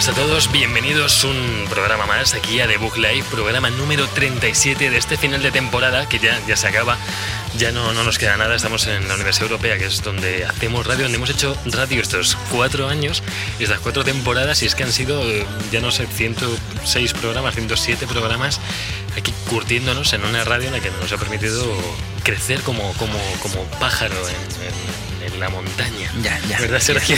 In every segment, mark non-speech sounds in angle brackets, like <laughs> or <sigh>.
Buenas a todos, bienvenidos un programa más aquí a The Book Live, programa número 37 de este final de temporada que ya, ya se acaba, ya no, no nos queda nada, estamos en la Universidad Europea que es donde hacemos radio, donde hemos hecho radio estos cuatro años, estas cuatro temporadas y es que han sido, ya no sé, 106 programas, 107 programas aquí curtiéndonos en una radio en la que nos ha permitido crecer como, como, como pájaro en, en- en la montaña. Ya, ya. ¿Verdad, Sergio?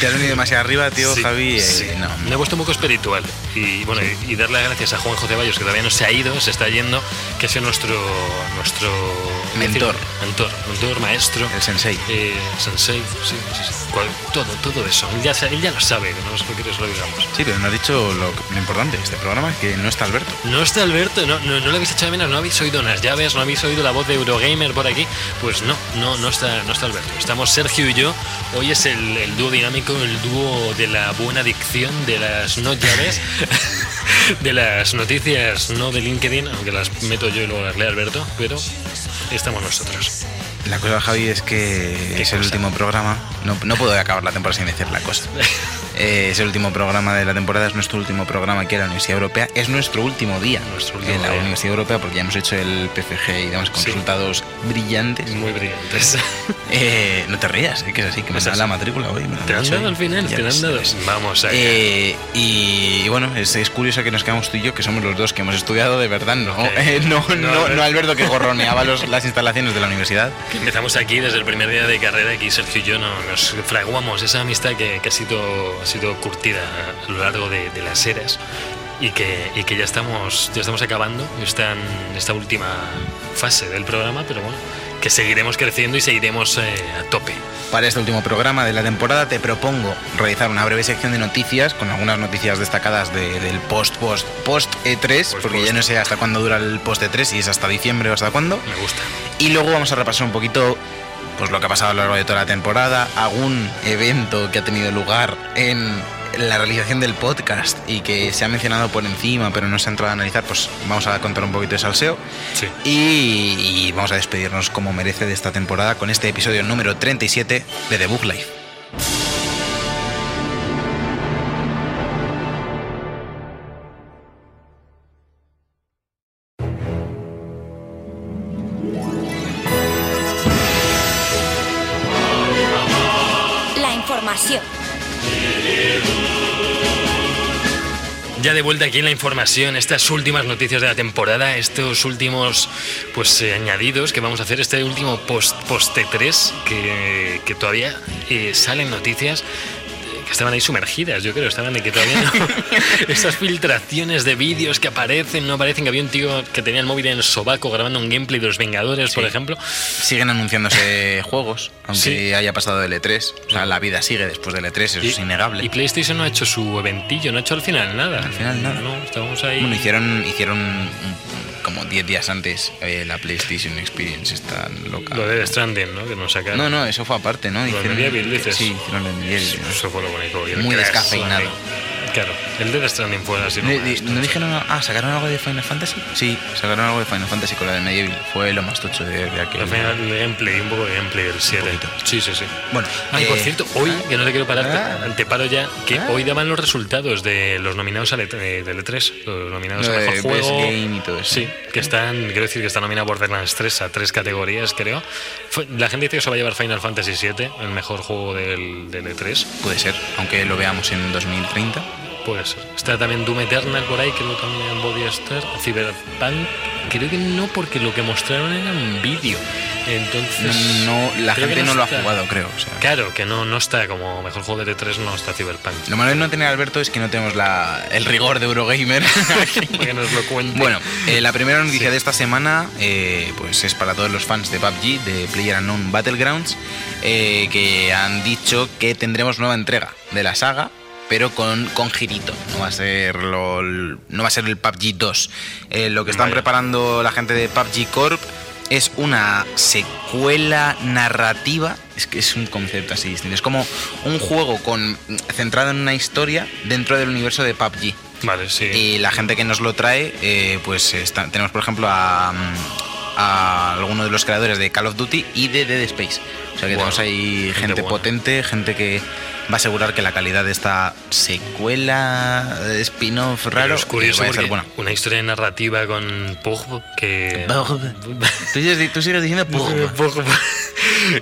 Te has venido demasiado arriba, tío, Sí, Javi. eh, sí. no, Me he puesto un poco espiritual. Y bueno, y, y darle las gracias a Juan José Bayos, que todavía no se ha ido, se está yendo, que ha sido nuestro, nuestro Mentor. decir, mentor, mentor, maestro. El sensei. eh, sensei, sí, sí, sí. Cual- todo, todo eso. Él ya, él ya lo sabe, que no es lo que lo digamos. Sí, pero no has dicho lo, lo importante de este programa, que no está Alberto. No está Alberto, no, no, no lo habéis echado de menos, no habéis oído unas llaves, no habéis oído la voz de Eurogamer por aquí. Pues no, no, no está, no está Alberto. Estamos Sergio y yo. Hoy es el, el dúo dinámico, el dúo de la buena dicción, de las no llaves, <laughs> de las noticias no de LinkedIn, aunque las meto yo y luego las lee Alberto, pero estamos nosotros. La cosa, Javi, es que ¿Qué es el cosa? último programa. No, no puedo acabar la temporada sin decir la cosa. <laughs> Eh, es el último programa de la temporada, es nuestro último programa aquí en la Universidad Europea. Es nuestro último día Nuestro último en la día. Universidad Europea porque ya hemos hecho el PFG y demás con Sí. resultados brillantes. Muy brillantes. <laughs> Eh, no te rías, eh, que es así, que me Es así. la matrícula hoy. me ¿Te han dado al final? ¿Te han dado? Vamos allá. Eh, y, y bueno, es, es curioso que nos quedamos tú y yo, que somos los dos que hemos estudiado de verdad, ¿no? Ok. <laughs> No, No, no, no. no Alberto que gorroneaba los- las instalaciones de la universidad. Empezamos aquí desde el primer día de carrera, aquí Sergio y yo no- nos fraguamos esa amistad que, que ha, sido, ha sido curtida a lo largo de, de las eras y que, y que ya, estamos, ya estamos acabando esta, esta última fase del programa, pero bueno, que seguiremos creciendo y seguiremos eh, a tope. Para este último programa de la temporada te propongo realizar una breve sección de noticias con algunas noticias destacadas de- del post-post post E3, porque Post-post. ya no sé hasta cuándo dura el post E3, si es hasta diciembre o hasta cuándo. Me gusta. Y luego vamos a repasar un poquito pues lo que ha pasado a lo largo de toda la temporada, algún evento que ha tenido lugar en la realización del podcast y que se ha mencionado por encima, pero no se ha entrado a analizar, pues vamos a contar un poquito de salseo. Sí. Y, y vamos a despedirnos como merece de esta temporada con este episodio número 37 de The Book Life. De vuelta aquí en la información, estas últimas noticias de la temporada, estos últimos pues eh, añadidos que vamos a hacer, este último post, post T3 que, que todavía eh, salen noticias que estaban ahí sumergidas, yo creo, estaban de que todavía no. <laughs> Esas filtraciones de vídeos que aparecen, no aparecen, que había un tío que tenía el móvil en el sobaco grabando un gameplay de los Vengadores, por ejemplo. Siguen anunciándose <laughs> juegos, aunque Sí. haya pasado del E3. O sea, la vida sigue después del E3, eso es innegable. Y PlayStation no ha hecho su eventillo, no ha hecho al final nada. Al final nada. No, estábamos ahí. Bueno, hicieron, hicieron un- como 10 días antes eh, la PlayStation Experience, está loca. lo de Stranding, ¿no? Que nos sacaron. No, no, eso fue aparte, ¿no? Lo de Medieval, dices. Sí, hicieron lo de. ¿no? Eso fue lo bonito. Muy descafeinado. Claro, el Death Stranding fue así. ¿No, ¿No dijeron Ah, sacaron algo de Final Fantasy? Sí, sacaron algo de Final Fantasy con la de Medieval. Fue lo más tocho de, de aquel. Al final, el gameplay, un poco de gameplay del 7. poquito. Sí, sí, sí. Bueno, Ay, por eh, cierto, hoy, que no te quiero parar, ah. te, te paro ya, que Ah. hoy daban los resultados de los nominados al E- eh, del E3, los nominados Lo a mejor juego. Game y todo eso. Sí, que están, quiero decir que está nominado Borderlands 3 a tres categorías, creo. Fue- la gente dice que se va a llevar Final Fantasy 7, el mejor juego del, del E3. Puede ser, aunque lo veamos en 2030. Puede ser. Está también Doom Eternal por ahí, que también podía estar. Cyberpunk, creo que no, porque lo que mostraron era un vídeo. Entonces. No, la gente no, lo ha jugado, creo. o sea. Claro, que no, no está como mejor juego de E3, no está Cyberpunk. Lo malo de no tener a Alberto es que no tenemos la, el rigor de Eurogamer. <laughs> que nos lo cuente. bueno, eh, la primera noticia Sí. de esta semana eh, pues es para todos los fans de PUBG, de PlayerUnknown Battlegrounds, eh, que han dicho que tendremos nueva entrega de la saga pero con, con girito. No va a ser lo- no va a ser el PUBG 2. Eh, lo que están Vaya. preparando la gente de PUBG Corp es una secuela narrativa. Es que es un concepto así distinto. Es como un juego con centrado en una historia dentro del universo de PUBG. Vale, sí. Y la gente que nos lo trae, eh, pues está- tenemos por ejemplo a, a alguno de los creadores de Call of Duty y de Dead Space. O sea que Wow, tenemos ahí gente potente, gente que va a asegurar que la calidad de esta secuela, spin-off raro, es curioso eh, vaya a ser buena. una historia narrativa con Pug que... Pug. Tú, sigues- tú sigues diciendo <laughs> Pug. Pug.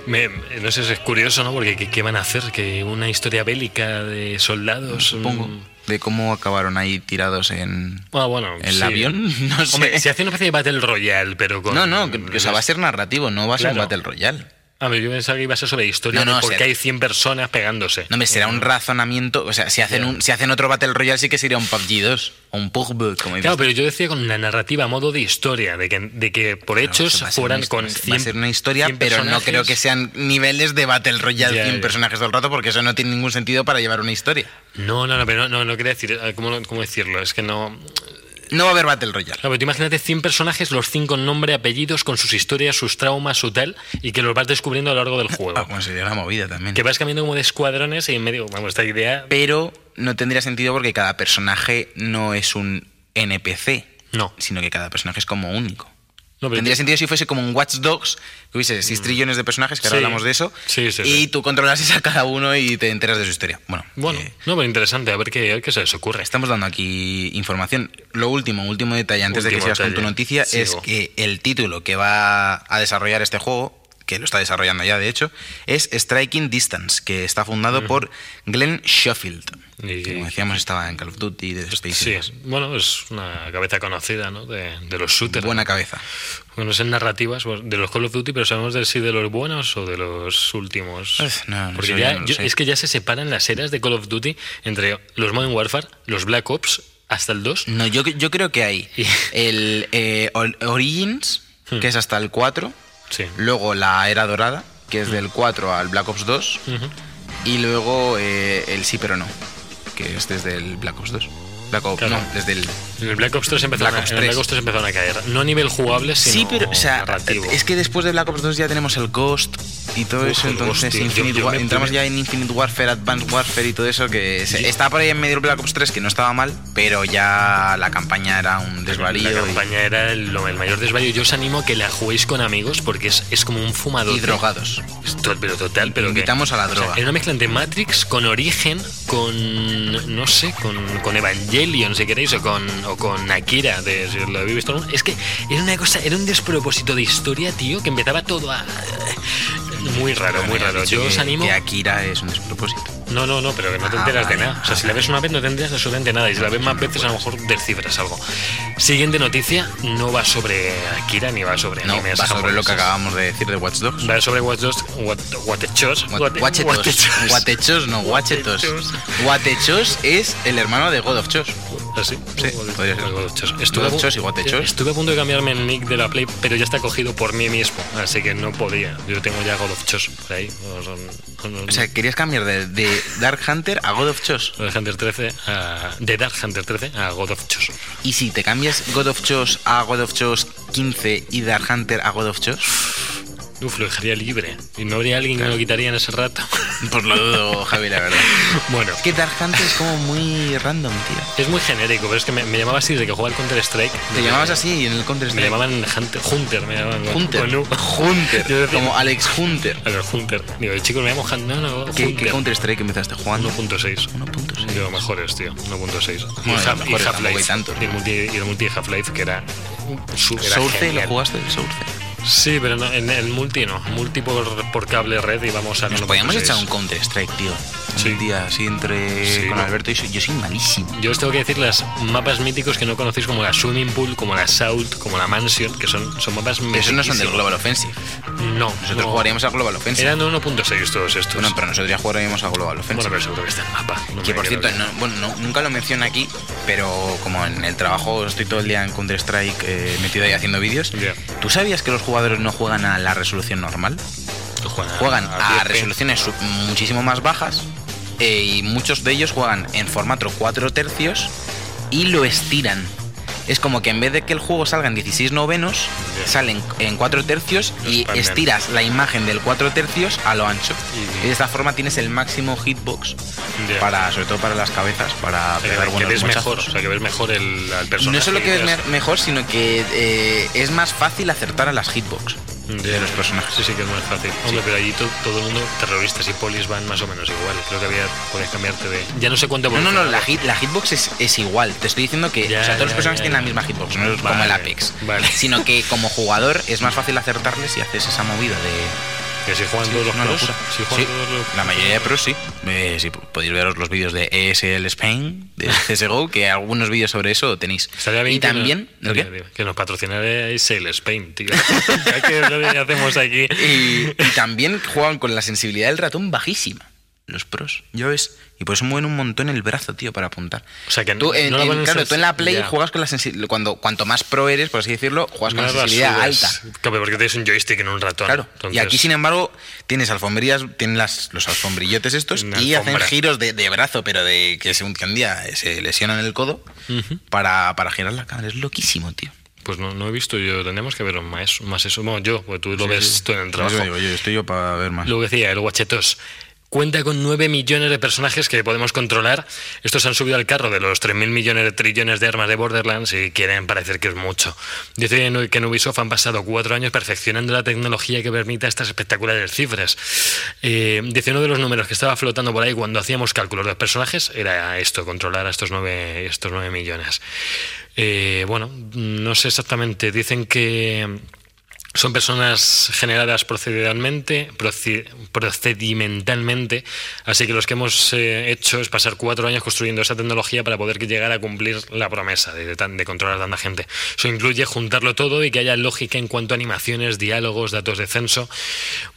Me- no sé, es curioso, ¿no? Porque ¿qué, qué van a hacer? ¿Que una historia bélica de soldados? supongo, de cómo acabaron ahí tirados en Ah, bueno, el sí. avión. <laughs> No sé. Hombre, se hace una especie de Battle Royale, pero con... no, no, que, que, o sea, va a ser narrativo, no va a ser un. Battle Royale. A ver, yo pensaba que iba a ser sobre historia No, no, de por o qué sea- hay 100 personas pegándose. No me será un razonamiento. O sea, si hacen, Ya. un, si hacen otro Battle Royale, sí que sería un PUBG 2 o un PUBG, como dices. Claro, pero yo decía con la narrativa a modo de historia, de que, de que por hechos fueran una- con va a ser- 100 Va a ser una historia, 100 pero no creo que sean niveles de Battle Royale Ya, 100 ya. personajes todo el rato, porque eso no tiene ningún sentido para llevar una historia. No, no, no, pero no, no, no quería decir, eh, ¿cómo, cómo decirlo? Es que no... No va a haber Battle Royale. Claro, pero tú imagínate 100 personajes, los 100 con nombre, apellidos, con sus historias, sus traumas, su tal, y que los vas descubriendo a lo largo del <laughs> juego. Ah, bueno, sería una movida también. que vas cambiando como de escuadrones y en medio, vamos, esta idea... Pero no tendría sentido porque cada personaje no es un NPC, No. sino que cada personaje es como único. No, Tendría sentido si fuese como un Watch Dogs, que hubiese 6 trillones de personajes, que ahora hablamos de eso, Sí, sí, y tú controlases a cada uno y te enteras de su historia. Bueno, Bueno, eh, no, pero interesante, a ver qué, a ver qué se les ocurre. Estamos dando aquí información. Lo último, último detalle antes de que sigas con tu noticia es que el título que va a desarrollar este juego, que lo está desarrollando ya de hecho, es Striking Distance, que está fundado por Glenn. Y- que, como decíamos, estaba en Call of Duty, Dead Space. Sí, bueno, es una cabeza conocida, ¿no? De, de los shooters. Buena cabeza. Bueno, es en narrativas pues, de los Call of Duty, pero sabemos de si de los buenos o de los últimos. Uf, no, no Porque ya, no yo- es que ya se separan las eras de Call of Duty entre los Modern Warfare, los Black Ops, hasta el 2. No, yo, yo creo que hay el eh, Or- Origins, Hmm. que es hasta el 4, Sí. luego la Era Dorada, que es del 4 al Black Ops 2, Ujú. Y luego eh, el sí pero no, que es desde el Black Ops 2. Black Ops, Claro. no, desde el... En el Black Ops 3 empezaron, Black a, Ops en el Black 3. Ops 3 empezaron a caer. No a nivel jugable, sino Sí, pero, o sea, narrativo. es que después de Black Ops 2 ya tenemos el Ghost y todo Uf, eso, el entonces Ghost. Infinite Yo- entramos ya en Infinite Warfare, Advanced Warfare y todo eso, que se- estaba por ahí en medio del Black Ops 3, que no estaba mal, pero ya la campaña era un desvarío La y- campaña era el, el mayor desvarío. Yo os animo a que la juguéis con amigos porque es, es como un fumador. y, drogados. pero total, pero que- Invitamos a la o sea, droga. es una mezcla entre Matrix con Origen, con. No sé, con, con Evangelion, si queréis, o con, o con Akira, de, si lo habéis visto. alguno. Es que era una cosa, era un despropósito de historia, tío, que empezaba todo a. Muy raro, muy raro. Yo os animo. Que Akira es un despropósito. No, no, no, pero que no te Ah, enteras de nada. O sea, si la ves una vez no te enteras absolutamente nada. Y si la ves más veces, a lo mejor descifras algo. Siguiente noticia: no va sobre Akira ni va sobre No, animes va sobre lo que japoneses. acabamos de decir de Watch Dogs. Va sobre Watch Dogs, Watechos. Guatechos, no, guachetos. Guatechos es el hermano de God of Chos. ¿Así? Sí, podría ser. God of Chos. Estuve, a pu- Chos y Guatechos. estuve a punto de cambiarme el nick de la Play, pero ya está cogido por mí mismo. Así que no podía. Yo tengo ya God of Chos por ahí. O sea, querías cambiar de, de Dark Hunter a God of Chos. de Hunter 13 a, de Dark Hunter 13 a God of Chos. Y si te cambias God of Chos a God of Chos 15 y Dark Hunter a God of Chos, Uf, lo dejaría libre. Y no habría alguien que me lo quitaría en ese rato. <laughs> pues lo dudo, Javi, la verdad. <laughs> bueno, Es que Dark Hunter es como muy random, tío. es muy genérico, pero es que me, me llamaba así desde que jugaba al Counter Strike. Te llamabas así en el Counter Me Strike. llamaban Hunter, Hunter, me llamaban Hunter. con U. Hunter. <laughs> Yo decía- Como Alex Hunter. A ver, Hunter. Digo, chicos, me llamo Hunter. No, no, ¿Qué, Hunter. qué Counter Strike empezaste jugando? 1.6. 1.6. Yo mejores, tío. 1.6. Y Bueno, y hay Half-Life. tanto. Y el multi, y el multi de Half-Life, que era. su- era Source, ¿lo jugaste? El Source. Sí, pero no, en multi no. Multi por, por cable red y vamos a. Nos 1.6. podíamos echar un Counter Strike, tío. Sí. Un día así entre Sí, con ¿no? Alberto y yo soy malísimo. Yo os tengo que decir las mapas míticos que no conocéis, como la Swimming Pool, como la Salt, como la Mansion, que son, son mapas Pero esos no son del. Global Offensive. No. Nosotros no. jugaríamos a Global Offensive. Eran de 1.6 todos estos. Bueno, pero nosotros ya jugaríamos a Global Bueno, Offensive. pero seguro que está el mapa. No que por cierto, bueno, no- nunca lo menciono aquí, pero como en el trabajo estoy todo el día en Counter Strike eh, metido ahí haciendo vídeos, Ya. ¿tú sabías que los jugadores no juegan a la resolución normal? Juegan, Juegan a 10p. resoluciones sub- muchísimo más bajas eh, y muchos de ellos juegan en formato 4 tercios y lo estiran. Es como que en vez de que el juego salga en 16 novenos, salen en 4 tercios y estiras la imagen del 4 tercios a lo ancho. Y- Y de esta forma tienes el máximo hitbox para, sobre todo para las cabezas, para O sea, pegar que, buenos ves mejor, o sea, que ves mejor el, al personaje. No solo que ves ves- me- mejor, sino que eh, es más fácil acertar a las hitbox de los personajes. Sí, sí, que es más fácil. Hombre, pero allí to- todo el mundo, terroristas y polis van más o menos igual. Creo que había, podías cambiarte de. Ya no sé cuánto No, no, no, la, hit, la hitbox es, es igual. Te estoy diciendo que Ya, o sea, todos los personajes ya, tienen la misma hitbox, no es como el Apex. vale. Sino que como jugador es más fácil acertarles si haces esa movida de. Que si juegan Sí, todos los pros. locura. Si juegan Sí, todos los- La mayoría de pros sí. Eh, podéis veros los vídeos de ESL Spain, de <laughs> CSGO, que algunos vídeos sobre eso tenéis. Estaría bien y que también. nos, ¿el qué? que nos patrocinarais Sail Spain, tío. <laughs> Que hacemos aquí. Y, y también juegan con la sensibilidad del ratón bajísima. Los pros. Yo ves. Y por eso mueven un montón el brazo, tío, para apuntar. O sea, que tú, no- en, no en- claro, tú en la Play juegas con la sensibilidad. Cuando, cuanto más pro eres, por así decirlo, juegas con la sensibilidad alta. Claro, porque tienes un joystick en un ratón. Claro. Y aquí, sin embargo, tienes alfombrillas, tienes las, los alfombrillotes estos Una y hacen giros de, de brazo, pero de que, se, que un día se lesionan el codo para, para girar la cámara. Es loquísimo, tío. Pues no, no he visto yo, tendríamos que ver más, más eso. Bueno, yo, pues tú lo Sí, ves sí. tú en el trabajo. digo yo, estoy yo para ver más. Lo que decía, el Guachetos. Cuenta con 9 millones de personajes que podemos controlar. Estos han subido al carro de los 3.000 millones de trillones de armas de Borderlands y quieren parecer que es mucho. Dice que en Ubisoft han pasado cuatro años perfeccionando la tecnología que permita estas espectaculares cifras. Eh, dice uno de los números que estaba flotando por ahí cuando hacíamos cálculos de los personajes era esto, controlar a estos 9, estos 9 millones. Eh, bueno, no sé exactamente. Dicen que son personas generadas procedimentalmente, proci- procedimentalmente, así que los que hemos eh, hecho es pasar cuatro años construyendo esa tecnología para poder llegar a cumplir la promesa de, de de controlar tanta gente. Eso incluye juntarlo todo y que haya lógica en cuanto a animaciones, diálogos, datos de censo.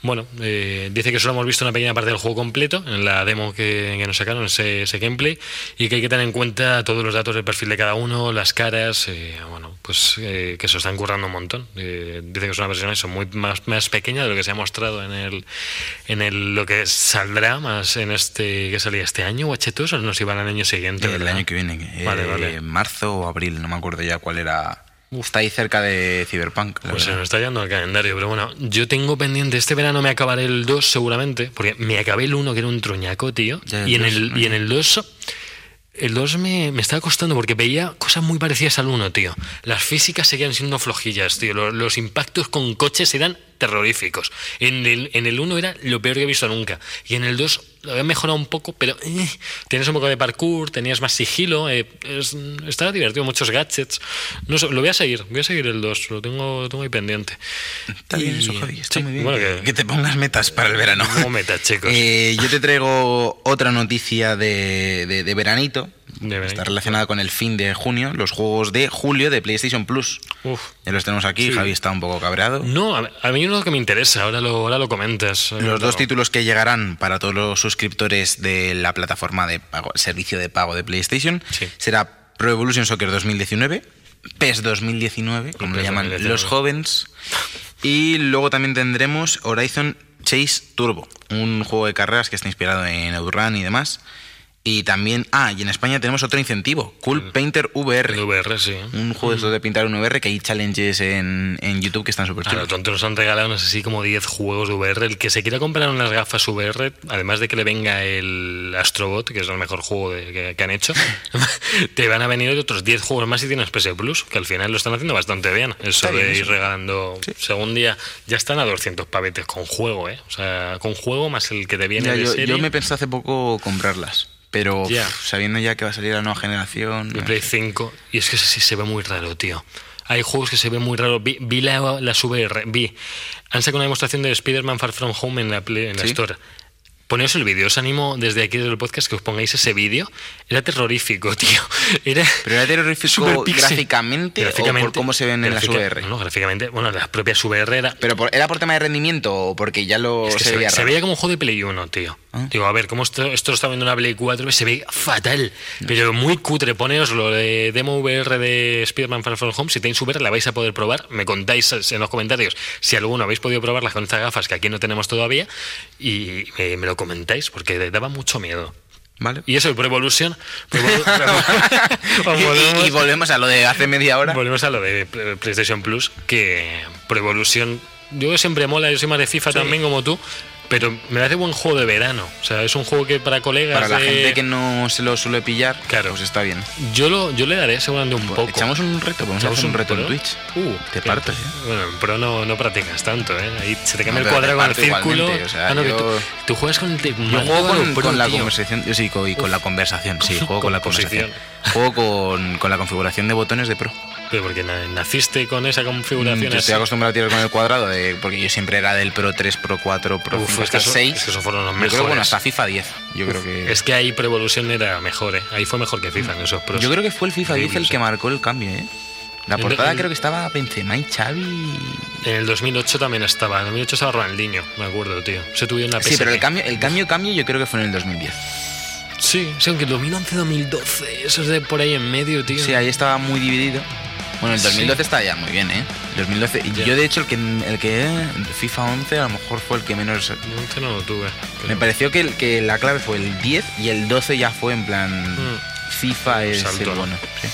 Bueno, eh, dice que solo hemos visto una pequeña parte del juego completo en la demo que, nos sacaron, ese, ese gameplay, y que hay que tener en cuenta todos los datos del perfil de cada uno, las caras, eh, bueno, pues eh, que se están currando un montón. Eh, dice que es una versión eso, muy más, más pequeña de lo que se ha mostrado en el en el lo que saldrá más en este que salía este año, Guachetos, o nos iban al año siguiente. el ¿verdad? año que viene, que, Vale, eh, vale. marzo o abril, no me acuerdo ya cuál era. Está ahí cerca de Cyberpunk. Pues se verdad. me está yendo el calendario, pero bueno, yo tengo pendiente, este verano me acabaré el 2 seguramente, porque me acabé el 1 que era un truñaco, tío, Ya, y en, el, y en el 2... El 2 me, me estaba costando porque veía cosas muy parecidas al 1, tío. Las físicas seguían siendo flojillas, tío. Los, los impactos con coches eran terroríficos. En el, en el 1 era lo peor que he visto nunca. Y en el 2 lo había mejorado un poco, pero eh, tenías un poco de parkour, tenías más sigilo. eh, es- estaba divertido, muchos gadgets. No sé, lo voy a seguir, voy a seguir el 2, lo tengo, lo tengo ahí pendiente. Está bien Y- eso, Javi. Está sí, muy bien. bueno, que, te pongas metas para el verano. Como meta, chicos. <laughs> Eh, yo te traigo otra noticia de, de- de veranito. Está relacionada con el fin de junio, los juegos de julio de PlayStation Plus. Uf. Ya los tenemos aquí, Sí. Javi está un poco cabreado. No, a, mí uno que me interesa, ahora lo, ahora lo comentas. Los dos títulos que llegarán para todos los suscriptores de la plataforma de pago, servicio de pago de PlayStation Sí. será Pro Evolution Soccer 2019, PES 2019, como le PES llaman 2019. los jóvenes, y luego también tendremos Horizon Chase Turbo, un juego de carreras que está inspirado en Outrun y demás. Y también, ah, y en España tenemos otro incentivo, Cool Painter VR. Sí. Un juego de de pintar un VR que hay challenges en, en YouTube que están súper chulos. tontos nos han regalado, no sé si como 10 juegos de VR. El que se quiera comprar unas gafas VR, además de que le venga el Astrobot, que es el mejor juego de- que, que han hecho, <laughs> <laughs> te van a venir otros 10 juegos más si tienes PS Plus, que al final lo están haciendo bastante bien. Eso bien de ir eso. regalando según día, ya están a 200 pavetes con juego, ¿eh? O sea, con juego más el que te viene Ya, de yo, serie. yo me pensé hace poco comprarlas, pero uf, sabiendo ya que va a salir la nueva generación. de Play 5 y es que sí se ve muy raro, tío. Hay juegos que se ven muy raros. Vi, vi la, las VR, vi. Han sacado una demostración de Spider-Man Far From Home en la, Play- en la ¿Sí? Store. Poneos el vídeo, os animo desde aquí del podcast que os pongáis ese vídeo. Era terrorífico, <laughs> tío. Era Pero era terrorífico superpixel. gráficamente, o por cómo se ven en las VR. No, no, gráficamente, bueno, las propias VR era, Pero por- era por tema de rendimiento o porque ya lo es que se, se, veía se veía como un juego de Play 1, tío. Ah. Digo, a ver, como esto, esto lo está viendo una Play 4, se ve fatal, pero muy cutre. Poneos lo de demo VR de Spider-Man Far From Home. Si tenéis VR, la vais a poder probar. Me contáis en los comentarios si alguno habéis podido probarla con estas gafas que aquí no tenemos todavía y me, me lo comentáis porque daba mucho miedo. Vale. Y eso, el Pro Evolution. Pro Evolu- <laughs> Y- y, volvemos- a lo de hace media hora. Volvemos a lo de Play- PlayStation Plus, que Pro Evolution, yo siempre mola, yo soy más de FIFA también como tú, pero me parece buen juego de verano. O sea, es un juego que para colegas. Para la de- gente que no se lo suele pillar, Claro. pues está bien. Yo, lo, yo le daré seguramente un poco. Echamos un reto, podemos Echamos hacer un reto en. Twitch. Uh, Te partes, ¿eh? Bueno, en Pro no, no practicas tanto, ¿eh? Ahí se te cambia No, el pero cuadrado te con el círculo. o sea, Ah, no, yo- tú, tú juegas con el de- Yo juego con, Pro, <laughs> con la conversación, sí, con, y con la conversación, sí, juego con la Composición. conversación. Juego con, con la configuración de botones de Pro. Pero porque na- naciste con esa configuración Yo así. estoy acostumbrado a tirar con el cuadrado, de- porque yo siempre era del Pro 3, Pro 4, Pro Uf, 5, es que eso- 6. es que esos fueron los Yo creo, mejores. bueno, hasta FIFA 10. Yo creo que... Es que ahí Pro Evolution era mejor, ¿eh? Ahí fue mejor que FIFA en esos pros. Yo creo que fue el FIFA 10 el que eh. marcó el cambio, ¿eh? La portada el- creo que estaba Benzema y Xavi. En el 2008 también estaba. En el 2008 estaba Ronaldinho, me acuerdo, tío. Se tuvieron una Sí, pero el cambio, el cambio, cambio yo creo que fue en el 2010. Sí, sí, aunque 2011-2012, eso es de por ahí en medio, tío. Sí, ahí estaba muy dividido. Bueno, el Sí. 2012 está ya muy bien, ¿eh? 2012. y Ya. Yo, de hecho, el que, el que FIFA 11 a lo mejor fue el que menos. El 11 no lo tuve. Me pareció que, el- que la clave fue el 10 y el 12 ya fue en plan. Mm. FIFA es el ¿no? bueno. sí.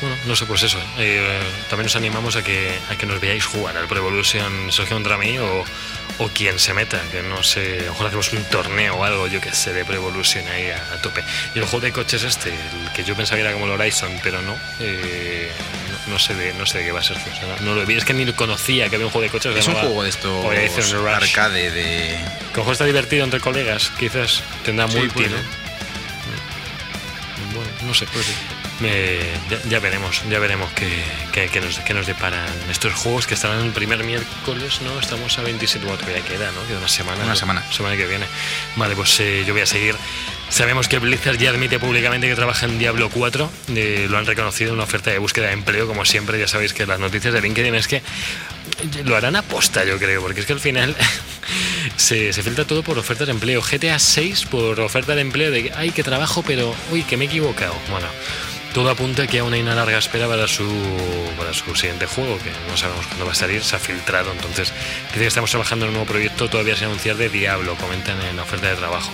Bueno, no sé, pues eso. eh, también os animamos a que, a que nos veáis jugar al Pro Evolution Sergio contra mí o, o quien se meta, que no sé, a lo mejor hacemos un torneo o algo, yo que sé, de Pro Evolution ahí a, a tope. Y el juego de coches este, el que yo pensaba que era como el Horizon, pero no, eh, no, no sé de, no sé de qué va a ser. o sea, no, no lo vi, es que ni conocía que había un juego de coches. Es un juego de estos Rush. arcade de. Que está divertido entre colegas, quizás tendrá Sí, multi, ¿no? Bueno, no sé. Ya, ya veremos, ya veremos qué, qué- qué nos, qué nos deparan estos juegos que estarán el primer miércoles, ¿no? Estamos a 27, bueno, todavía queda, ¿no? Queda una semana. Una ¿no? semana. Semana que viene. Vale, pues eh, yo voy a seguir. Sabemos que Blizzard ya admite públicamente que trabaja en Diablo 4. eh, lo han reconocido en una oferta de búsqueda de empleo, como siempre. Ya sabéis que las noticias de LinkedIn es que lo harán aposta, yo creo, porque es que al final <laughs> se, se filtra todo por ofertas de empleo. GTA 6 por oferta de empleo de ay, que trabajo, pero, uy, que me he equivocado. Bueno, todo apunta que aún hay una larga espera para su, para su siguiente juego, que no sabemos cuándo va a salir, se ha filtrado. Entonces, dice que estamos trabajando en un nuevo proyecto todavía sin anunciar de Diablo, comentan en la oferta de trabajo.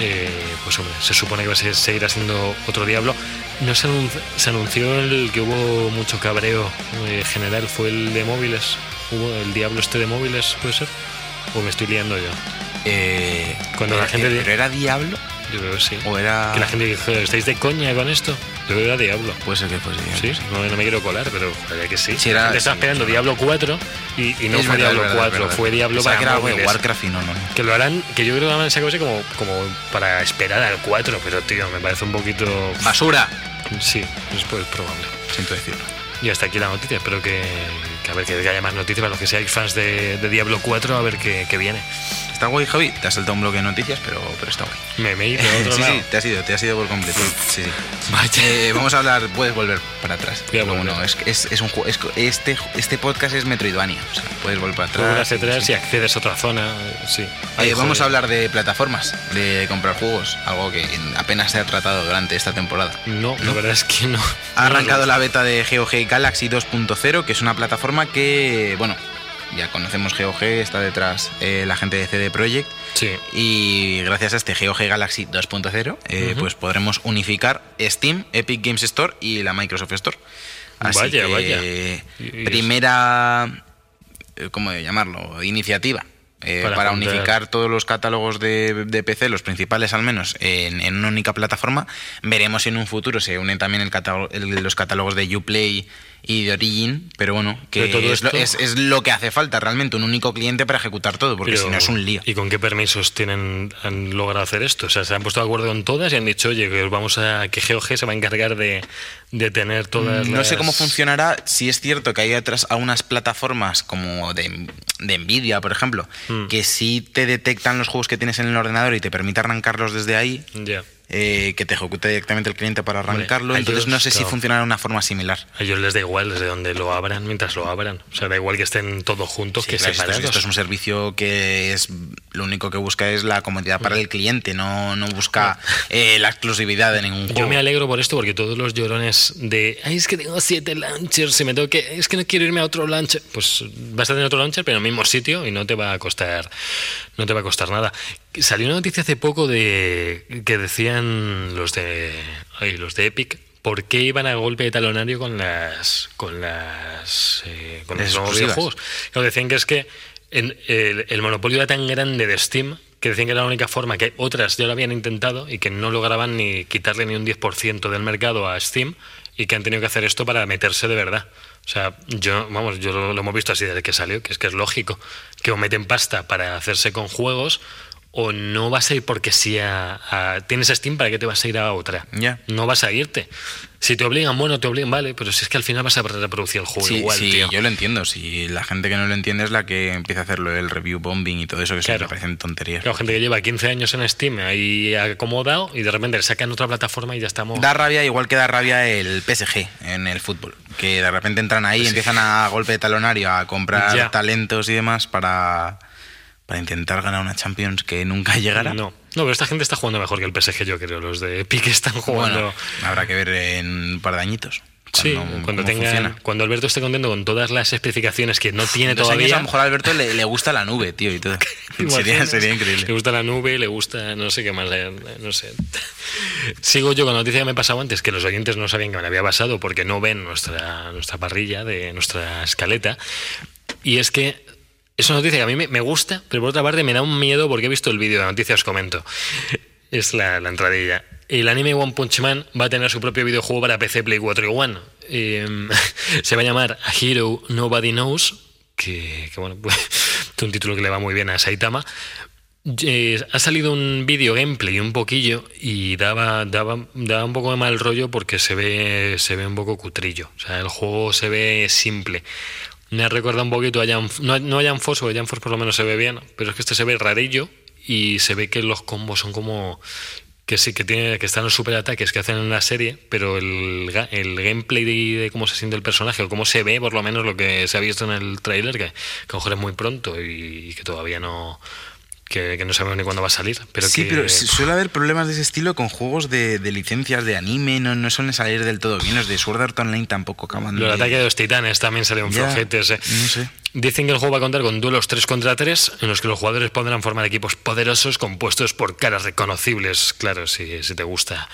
Eh, pues hombre, se supone que va a ser- seguir siendo otro Diablo. No se, anun- se anunció el que hubo mucho cabreo eh, general, fue el de móviles. Hubo el Diablo este de móviles, ¿puede ser? ¿O me estoy liando yo? Eh, Cuando la eh, gente- ¿Pero era Diablo? Yo creo que sí. ¿O era.? Que la gente dijo, ¿estáis de coña con esto? Yo creo que era Diablo. Puede ser que fuese Diablo. Sí, no, no me quiero colar, pero joder, que sí. Sí, era- estaba esperando. Diablo 4 y, y no Es fue verdad, Diablo es verdad, 4, es verdad. fue Diablo para que era móviles. Warcraft y no, no. no. Que lo harán, que yo creo que lo han sacado así como, como para esperar al 4, pero tío, me parece un poquito. ¡Basura! Sí, es pues probable. Siento decirlo. Y hasta aquí la noticia, espero que, que a ver que haya más noticias para los que seáis fans de, de Diablo 4, a ver qué, qué viene. Está guay, Javi. Te has saltado un bloque de noticias, pero, pero está guay. Me, me he ido a otro sí, lado. sí, te has ido, te has ido por completo. Sí, sí. Eh, vamos a hablar, puedes volver para atrás. Bueno, es, es, es un juego. es- este, este podcast es Metroidvania. O sea, puedes volver para atrás. hacia atrás y accedes a otra zona, sí. Eh, vamos a hablar de plataformas, de comprar juegos, algo que apenas se ha tratado durante esta temporada. No, la verdad es que no. Ha arrancado la beta de GOG Galaxy 2.0, que es una plataforma que, bueno, ya conocemos GOG, está detrás eh, la gente de CD Projekt. Sí. Y gracias a este GOG Galaxy 2.0, eh, pues podremos unificar Steam, Epic Games Store y la Microsoft Store. Así Vaya, que, vaya. Y- y primera, eh, ¿cómo llamarlo? Iniciativa. eh, Para unificar todos los catálogos de, de PC, los principales al menos, en, en una única plataforma. Veremos si en un futuro se unen también el catálogo- el- los catálogos de Uplay y de Origin, pero bueno, que todo es lo, es- es lo que hace falta realmente, un único cliente para ejecutar todo, porque Pero, si no es un lío. ¿Y con qué permisos tienen han logrado hacer esto? O sea, se han puesto de acuerdo con todas y han dicho, oye, que os vamos a que GOG se va a encargar de, de tener todas No sé cómo funcionará. Si es cierto que hay otras algunas plataformas como de, de Nvidia, por ejemplo, Mm. que sí te detectan los juegos que tienes en el ordenador y te permite arrancarlos desde ahí, Ya. Eh, que te ejecute directamente el cliente para arrancarlo. Entonces ellos, no sé si funcionará de una forma similar. A ellos les da igual desde donde lo abran mientras lo abran. O sea, da igual que estén todos juntos Sí, que claro, esto, es- separados. esto es un servicio que es lo único que busca es la comodidad para el cliente, no, no busca eh, la exclusividad de ningún juego. Yo me alegro por esto porque todos los llorones de ay es que tengo siete launchers y me tengo que es que no quiero irme a otro launcher pues vas a tener otro launcher pero en el mismo sitio y no te va a costar no te va a costar nada Salió una noticia hace poco de que decían los de ay, los de Epic por qué iban a golpe de talonario con las con las eh, con los nuevos videojuegos. Claro, decían que es que en- el, el monopolio era tan grande de Steam que decían que era la única forma que otras ya lo habían intentado y que no lograban ni quitarle ni un 10% del mercado a Steam y que han tenido que hacer esto para meterse de verdad. O sea, yo, vamos, yo lo, lo hemos visto así desde que salió, que es que es lógico que o meten pasta para hacerse con juegos o no vas a ir porque sí a, a- tienes Steam para que te vas a ir a otra. Ya. No vas a irte. Si te obligan, bueno, te obligan, vale, pero si es que al final vas a reproducir el juego Sí, igual, sí, tío. yo lo entiendo. Si la gente que no lo entiende es la que empieza a hacerlo el review bombing y todo eso, que Claro. siempre parecen tonterías. Claro, gente que lleva 15 años en Steam ahí acomodado y de repente le sacan otra plataforma y ya estamos. Da rabia, igual que da rabia el PSG en el fútbol. Que de repente entran ahí y empiezan a golpe de talonario a comprar talentos y demás para, para intentar ganar una Champions que nunca <laughs> llegará. No, no, pero esta gente está jugando mejor que el PSG, yo creo. Los de Epic están jugando. Bueno, habrá que ver en un par de añitos. sí, cuando- cuando cómo tengan, funciona. cuando Alberto esté contento con todas las especificaciones que no tiene Dos años, todavía. a lo mejor a Alberto le, le gusta la nube, tío, y todo. <laughs> sería, sería Le increíble. gusta la nube, le gusta no sé qué más, eh, no sé. <laughs> Sigo yo con la noticia que me ha pasado antes, que los oyentes no sabían que me la había pasado porque no ven nuestra, nuestra parrilla de nuestra escaleta. Y es que es una noticia que a mí me, gusta, pero por otra parte me da un miedo porque he visto el vídeo de la noticia, os comento. <laughs> Es la, la entradilla. El anime One Punch Man va a tener su propio videojuego para PC, Play 4 y One. Eh, <laughs> se va a llamar A Hero Nobody Knows, que, que bueno, <laughs> pues, es un título que le va muy bien a Saitama. Ha salido un vídeo gameplay un poquillo y daba, daba, daba un poco de mal rollo porque se ve, se ve un poco cutrillo. O sea, el juego se ve simple. Me recordado un poquito a Jan, no, no a Jan Force, porque Jan Force por lo menos se ve bien, pero es que este se ve rarillo y se ve que los combos son como que sí que tiene que están los superataques que hacen en la serie, pero el, el gameplay de, cómo se siente el personaje o cómo se ve, por lo menos lo que se ha visto en el tráiler, que, que a lo mejor es muy pronto y que todavía no que, que no sabemos ni cuándo va a salir. Pero sí, que, pero su- suele haber problemas de ese estilo con juegos de, de licencias de anime, no, no suelen salir del todo bien. Los de Sword Art Online tampoco acaban Los de... ataques de los titanes también salieron flojetes. eh. No sé. Dicen que el juego va a contar con duelos 3 contra 3, en los que los jugadores podrán formar equipos poderosos compuestos por caras reconocibles. Claro, si, si te gusta,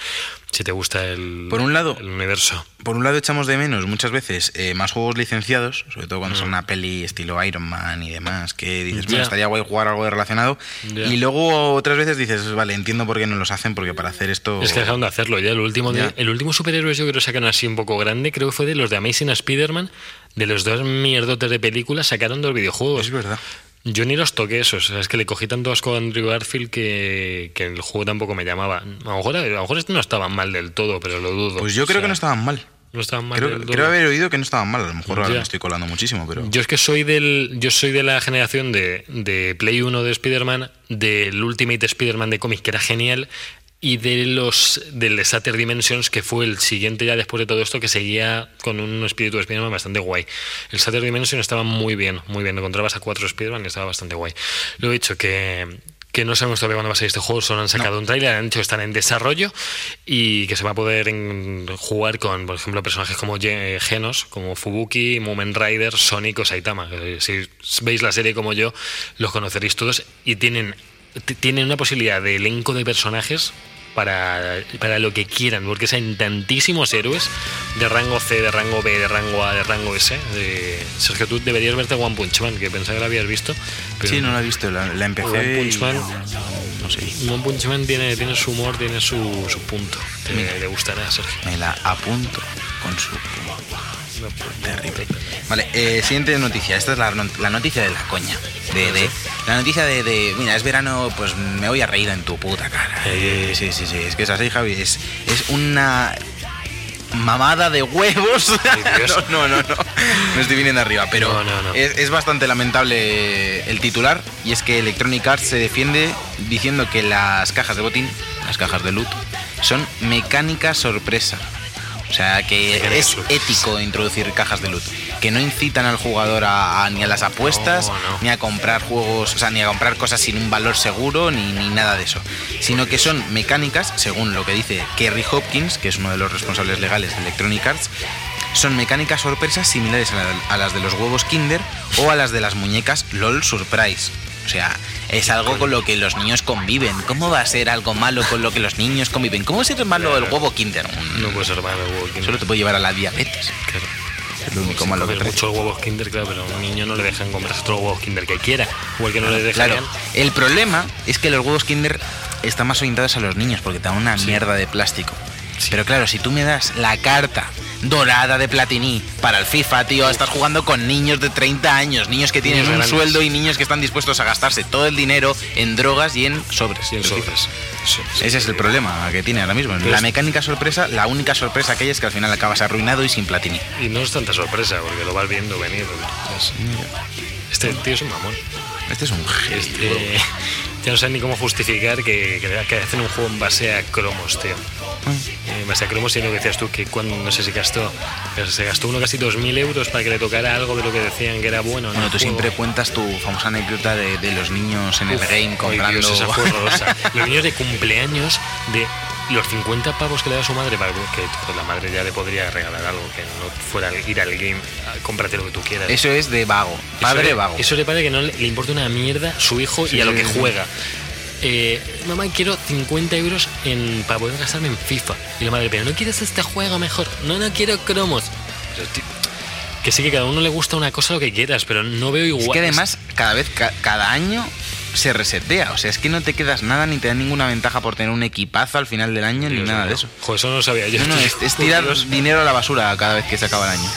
si te gusta el, Por un lado- el universo. Por un lado echamos de menos muchas veces eh, más juegos licenciados, sobre todo cuando son una peli estilo Iron Man y demás, que dices, bueno, estaría guay jugar algo de relacionado. Y luego otras veces dices, vale, entiendo por qué no los hacen, porque para hacer esto... Es que dejaron de hacerlo ya. El último, de- el último superhéroe yo creo que sacaron así un poco grande, creo que fue de los de Amazing Spider-Man, de los dos mierdotes de películas sacaron dos videojuegos. Es verdad. Yo ni los toqué esos, o sea, es que le cogí tanto asco a Andrew Garfield que, que el juego tampoco me llamaba. A lo mejor, a lo mejor este no estaban mal del todo, pero lo dudo. Pues yo O creo sea, que no estaban mal. no estaban mal Creo, haber oído que no estaban mal. A lo mejor ahora me estoy colando muchísimo, pero... Yo es que soy del yo soy de la generación de, de Play 1 de Spider-Man, del Ultimate Spider-Man de cómic, que era genial, y de los del Satter Dimensions, que fue el siguiente ya después de todo esto, que seguía con un espíritu de Spider-Man bastante guay. El Satter Dimension estaba muy bien, muy bien. Encontrabas a cuatro Spider-Man y estaba bastante guay. Lo he dicho que que no sabemos todavía cuándo va a salir este juego, solo han sacado un trailer, han dicho que están en desarrollo y que se va a poder en- jugar con, por ejemplo, personajes como Ge- Genos, como Fubuki, Moomin Rider, Sonic o Saitama. Eh, Si veis la serie como yo, los conoceréis todos y tienen, tienen una posibilidad de elenco de personajes para, para lo que quieran, porque hay tantísimos héroes de rango C, de rango B, de rango A, de rango S. De... Sergio, tú deberías verte One Punch Man, que pensaba que la habías visto. Pero Sí, no la he visto, la, la empecé One Punch y- Man. No sé, One Punch Man tiene, tiene su humor, tiene su, su punto. Te, le gustará, Sergio. me la apunto con su... Terrible. Vale, eh, siguiente noticia. Esta es la, la noticia de la coña. De, de- la noticia de, de, mira, es verano, pues me voy a reír en tu puta cara. Eh, Sí, sí, sí, es que es así, Javi. Es, es una mamada de huevos. <laughs> <laughs> No, no, no, no. Me estoy viniendo arriba, pero No, no, no. Es, es bastante lamentable el titular. Y es que Electronic Arts se defiende diciendo que las cajas de botín, las cajas de loot, son mecánica sorpresa. O sea, que es ético introducir cajas de loot. Que no incitan al jugador a, a- ni a las apuestas, No, no. ni a comprar juegos, o sea, ni a comprar cosas sin un valor seguro, ni, ni nada de eso. Sino que son mecánicas, según lo que dice Kerry Hopkins, que es uno de los responsables legales de Electronic Arts, son mecánicas sorpresas similares a, la- a las de los huevos Kinder o a las de las muñecas LOL Surprise. O sea, es algo con lo que los niños conviven. ¿Cómo va a ser algo malo con lo que los niños conviven? ¿Cómo va a ser malo el huevo Kinder? No puede ser malo el huevo Kinder. Solo te puede llevar a la diabetes. Claro. Es lo único malo que trae. muchos huevos Kinder, claro, pero a un niño no le dejan comer todos los huevos Kinder que quiera. O el que no le dejarían. Claro, el problema es que los huevos Kinder están más orientados a los niños porque te dan una mierda de plástico. Pero claro, si tú me das la carta dorada de Platini para el FIFA, tío, estás jugando con niños de 30 años, niños que tienen Niños un grandes. sueldo y niños que están dispuestos a gastarse todo el dinero en drogas y en sobres. Sí, en sobres. Sí, sí, Ese es el problema que tiene ahora mismo. La mecánica sorpresa, la única sorpresa que hay es que al final acabas arruinado y sin Platini. Y no es tanta sorpresa, porque lo vas viendo venir. Este tío es un mamón. Este es un genio. Este, <laughs> ya no sé ni cómo justificar que, que, que hacen un juego en base a cromos, tío. En base a cromos y lo que decías tú, que cuando, no sé si gastó, se gastó uno casi 2.000 euros para que le tocara algo de lo que decían que era bueno. en Bueno, el tú juego. siempre cuentas tu famosa anécdota de, de los niños en el Uf, game ay, comprando. Dios, esa fue. <laughs> Los niños de cumpleaños de los 50 pavos que le da su madre, para que pues, la madre ya le podría regalar algo, que no fuera ir al game, a cómprate lo que tú quieras. Eso es de vago. Padre le- vago. Eso le parece que no le, le importa una mierda su hijo Sí, y a lo que juega. Eh, mamá, quiero 50 euros en, para poder gastarme en FIFA. Y la madre, pero no quieres este juego mejor. No, no quiero cromos. Pero, tío, que sí que cada uno le gusta una cosa lo que quieras, pero no veo igual. Es que además, cada vez, ca- cada año se resetea. O sea, es que no te quedas nada ni te da ninguna ventaja por tener un equipazo al final del año ni nada de eso. Joder, eso no sabía yo. No, no, es, es <laughs> tirar Dios. dinero a la basura cada vez que se acaba el año.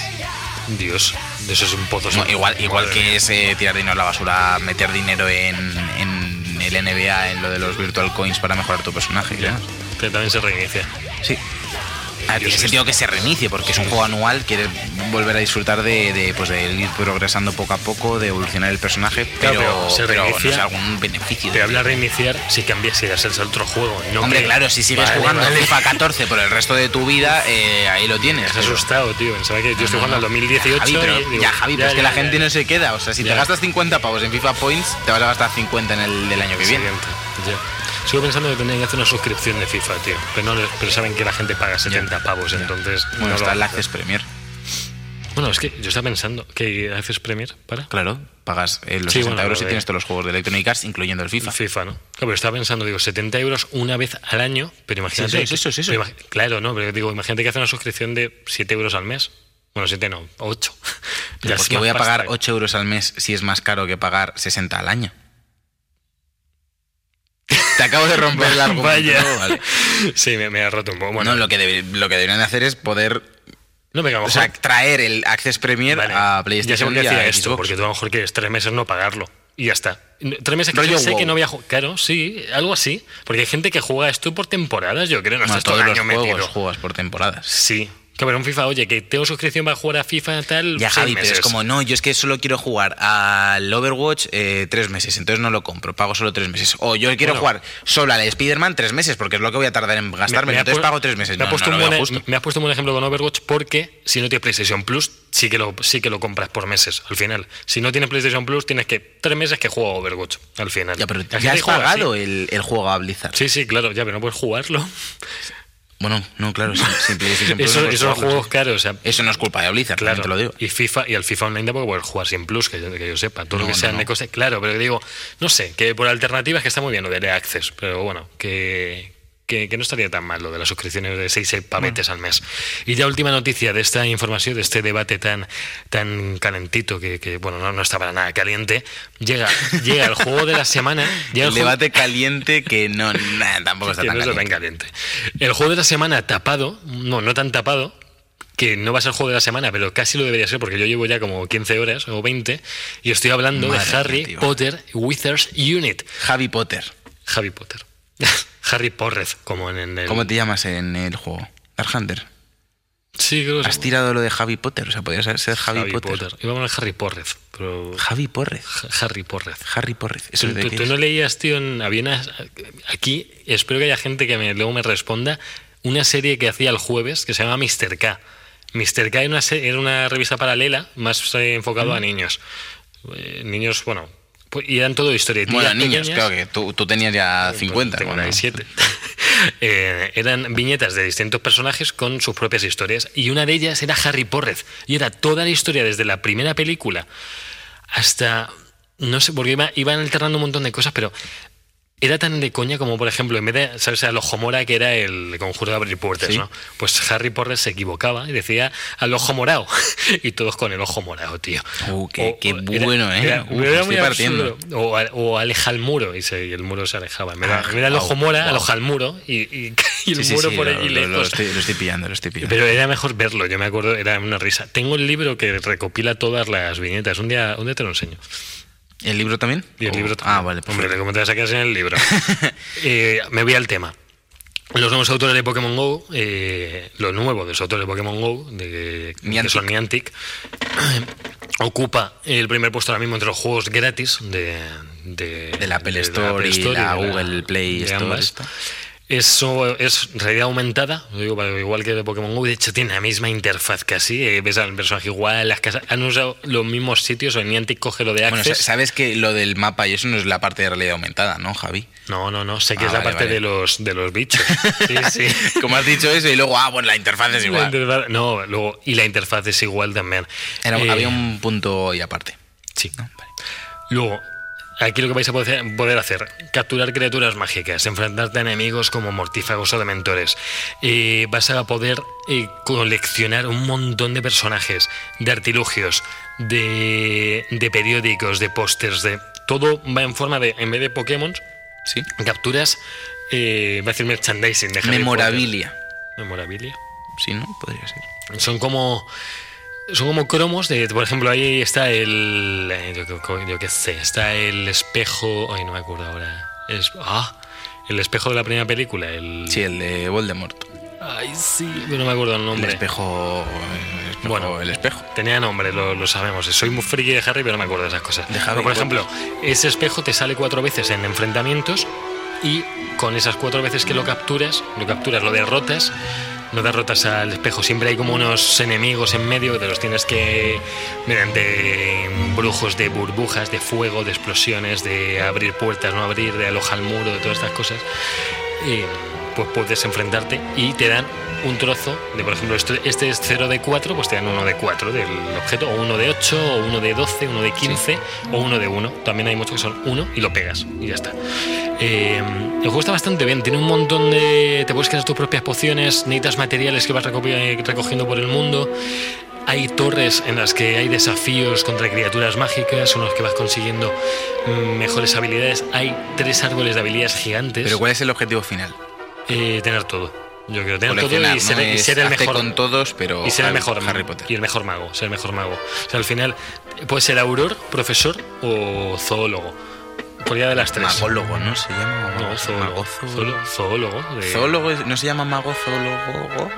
Dios, eso es un pozo. No, igual igual Madre que es eh, tirar dinero a la basura, meter dinero en, en el NBA, en lo de los Virtual Coins para mejorar tu personaje. Ya, que también se reinicia. Sí. Ah, tiene sentido que se reinicie, porque es un juego anual, quieres volver a disfrutar de, de, pues, de ir progresando poco a poco, de evolucionar el personaje, Claro, pero, pero se pero no reinicia- es algún beneficio. Te habla reiniciar si cambias si das el otro juego. No Hombre, que- claro, si sigues Vale, jugando vale. FIFA 14 por el resto de tu vida, eh, ahí lo tienes. Has pero- asustado, tío. Pensaba que yo estoy No, jugando al no. 2018. Javi, pero, y digo, ya, Javi, pero es que ya, la gente ya. no se queda. O sea, si te gastas 50 pavos en FIFA Points, te vas a gastar 50 en el del año que viene. Ya. Sigo pensando que tendrían que hacer una suscripción de FIFA, tío. Pero, no, pero saben que la gente paga 70 pavos, entonces. Bueno, no está el. Access Premier. Bueno, es que yo estaba pensando que haces Premier para. Claro, pagas eh, los Sí, 60 bueno, euros y de- tienes todos los juegos de Electronic Arts, incluyendo el FIFA. FIFA, ¿no? Claro, pero estaba pensando, digo, 70 euros una vez al año, pero imagínate. Sí, eso, eso, eso, pero Claro, no, pero digo, imagínate que hace una suscripción de 7 euros al mes. Bueno, 7 no, 8. <laughs> Pero ¿Por qué voy a pagar 8 euros al mes si es más caro que pagar 60 al año? Te acabo de romper el argumento. Vaya. ¿no? Vale. Sí, me, me ha roto un poco. Bueno, no, lo que, debe- lo que deberían hacer es poder no, venga, a lo o sea, mejor- traer el Access Premier Vale, a Ya PlayStation por qué y a esto, Xbox. porque tú a lo mejor quieres tres meses no pagarlo. Y ya está. Tres meses que yo sé WoW. que no voy a jugar. Claro, sí, algo así. Porque hay gente que juega esto por temporadas, yo creo. No Bueno, estás todo todos el los año juegos metido. juegas por temporadas. Sí. Que pero un FIFA, oye, que tengo suscripción para jugar a FIFA tal. Ya, Javi, pero es meses. como, no, yo es que solo quiero jugar al Overwatch eh, tres meses, entonces no lo compro, pago solo tres meses. O yo quiero Bueno. jugar solo al Spider-Man tres meses, porque es lo que voy a tardar en gastarme, entonces pago tres meses. Me, No, buen, justo. me has puesto un buen ejemplo con Overwatch porque si no tienes PlayStation Plus, sí que, lo, sí que lo compras por meses al final. Si no tienes PlayStation Plus, tienes que tres meses que juego a Overwatch al final. Ya, pero ya has pagado el, el juego a Blizzard. Sí, sí, claro, ya, pero no puedes jugarlo. <laughs> Bueno, no, claro, Plus <laughs> Eso, esos juegos sí. caros, o sea, Eso no es culpa de Blizzard, Claro, te lo digo. Y FIFA y al FIFA Online tampoco puedes jugar sin plus, que yo, que yo sepa. Todo No, lo que no, no. cosas, claro, pero digo, no sé, que por alternativas que está muy bien lo de Access, pero bueno, que, que, que no estaría tan mal lo de las suscripciones de 6 pavetes al mes. Y ya última noticia de esta información, de este debate tan, tan calentito, que, que, bueno, no, no está para nada caliente, llega, <laughs> llega el juego de la semana. Llega El debate caliente que no, <laughs> nah, tampoco está que tan no está caliente. tan caliente. El juego de la semana tapado, no, no tan tapado, que no va a ser el juego de la semana, pero casi lo debería ser porque yo llevo ya como 15 horas o 20 y estoy hablando Madre de Harry tío. Potter Wizards Unit. Javi Potter. Harry Potter. <laughs> Harry Porrez, como en, el... ¿Cómo te llamas en el juego? Dark Hunter. Sí, creo que ¿Has sí. tirado lo de Javi Potter? O sea, podría ser ser Javi, Potter. Iba a poner Harry Porrez, pero... Javi Porrez. Ja- Harry Porrez. Harry Porrez. ¿Eso ¿Tú, de tú- no leías, tío, en, había una- aquí, espero que haya gente que me, luego me responda, una serie que hacía el jueves que se llama Mr. K. Mr. K era una, se- era una revista paralela más eh, enfocado a niños. Eh, niños, bueno, pues, y eran todo historietillas Bueno, niños, pequeñas. claro que tú, tú tenías ya 50. Tengo cuando- 97. <laughs> Eh, eran viñetas de distintos personajes con sus propias historias y una de ellas era Harry Porrez y era toda la historia desde la primera película hasta no sé, porque iba, iban alternando un montón de cosas, pero era tan de coña como, por ejemplo, en vez de, ¿sabes? Al ojo mora, que era el conjuro de abrir puertas, Sí. ¿no? Pues Harry Potter se equivocaba y decía al ojo morado. <laughs> y todos con el ojo morado, tío. Uh, qué- qué era- bueno, ¿eh? Era, Uf, era muy absurdo. O, a- o aleja el muro y, se- y el muro se alejaba. Me Ah, me da el ojo mora, aloja el muro y, y- <laughs> y el Sí, muro sí, por lo, allí lo- lo lejos. estoy, lo estoy pillando, lo estoy pillando. Pero era mejor verlo, yo me acuerdo, era una risa. Tengo el libro que recopila todas las viñetas. Un día, un día te lo enseño. ¿El libro también? Y el Oh, libro también. Ah, vale. Hombre. ¿cómo te vas a quedar en el libro? <laughs> Eh, me voy al tema. Los nuevos autores de Pokémon Go, eh, lo nuevo de los autores de Pokémon Go, de, que Niantic. son Niantic, <clears throat> ocupa el primer puesto ahora mismo entre los juegos gratis de, de, De la Apple de Store y Store la Google Play Store. Eso es realidad aumentada, igual que de Pokémon Go. De hecho, tiene la misma interfaz casi. eh, ves al personaje igual, las casas. Han usado los mismos sitios. O Niantic coge lo de Bueno, Access. sa- sabes que lo del mapa y eso no es la parte de realidad aumentada, ¿no, Javi? No, no, no. Sé que Ah, es la vale, parte vale. de los de los bichos. <laughs> Sí, sí. Como has dicho eso y luego, ah, bueno, la interfaz es igual. interfaz- no, luego y la interfaz es igual también. Era- Eh, había un punto y aparte. sí. ¿no? Vale. Luego, aquí lo que vais a poder hacer, capturar criaturas mágicas, enfrentarte a enemigos como mortífagos o dementores. Eh, vas a poder eh, coleccionar un montón de personajes, de artilugios, de, de periódicos, de pósters, de... Todo va en forma de, en vez de Pokémon, Sí. capturas, eh, va a decir merchandising de Memorabilia. Memorabilia. Sí, ¿no? Podría ser. Son como. Son como cromos de, por ejemplo, ahí está el. eh, Yo, yo- qué sé, está el espejo. Ay, no me acuerdo ahora. Es, ah, el espejo de la primera película. El, Sí, el de Voldemort. Ay, sí, pero no me acuerdo el El nombre. espejo. El espejo. Bueno. el espejo. Tenía nombre, lo, lo sabemos. Soy muy friki de Harry, pero no me acuerdo de esas cosas. De Harry Pero, por ejemplo, ese espejo te sale cuatro veces en enfrentamientos y con esas cuatro veces que lo capturas, lo capturas, lo derrotas, no derrotas al espejo. Siempre hay como unos enemigos en medio que los tienes que, mediante brujos de burbujas, de fuego, de explosiones, de abrir puertas, no abrir, de alojar el muro, de todas estas cosas. eh, pues puedes enfrentarte y te dan un trozo de, por ejemplo, esto- este es 0 de 4, pues te dan uno de 4 del objeto, o uno de 8, o uno de 12, uno de 15, o uno de 1. También hay muchos que son 1 y lo pegas y ya está. Eh, el juego está bastante bien, tiene un montón de... Te puedes crear tus propias pociones, necesitas materiales que vas recopi- recogiendo por el mundo. Hay torres en las que hay desafíos contra criaturas mágicas, son los que vas consiguiendo mm, mejores habilidades. Hay tres árboles de habilidades gigantes. Pero ¿cuál es el objetivo final? Eh, tener todo. Yo quiero tener todo y ser, ¿no? y ser el mejor. con todos, pero y ser el mejor Harry Potter. Y el mejor mago, ser el mejor mago. O sea, al final puede ser auror, profesor o zoólogo. Cualquiera de las tres. Magólogo, ¿no? Se llama. No, zoólogo. Mago- Zoolo- zoólogo. de- Zoólogo, ¿no se llama mago zoólogo?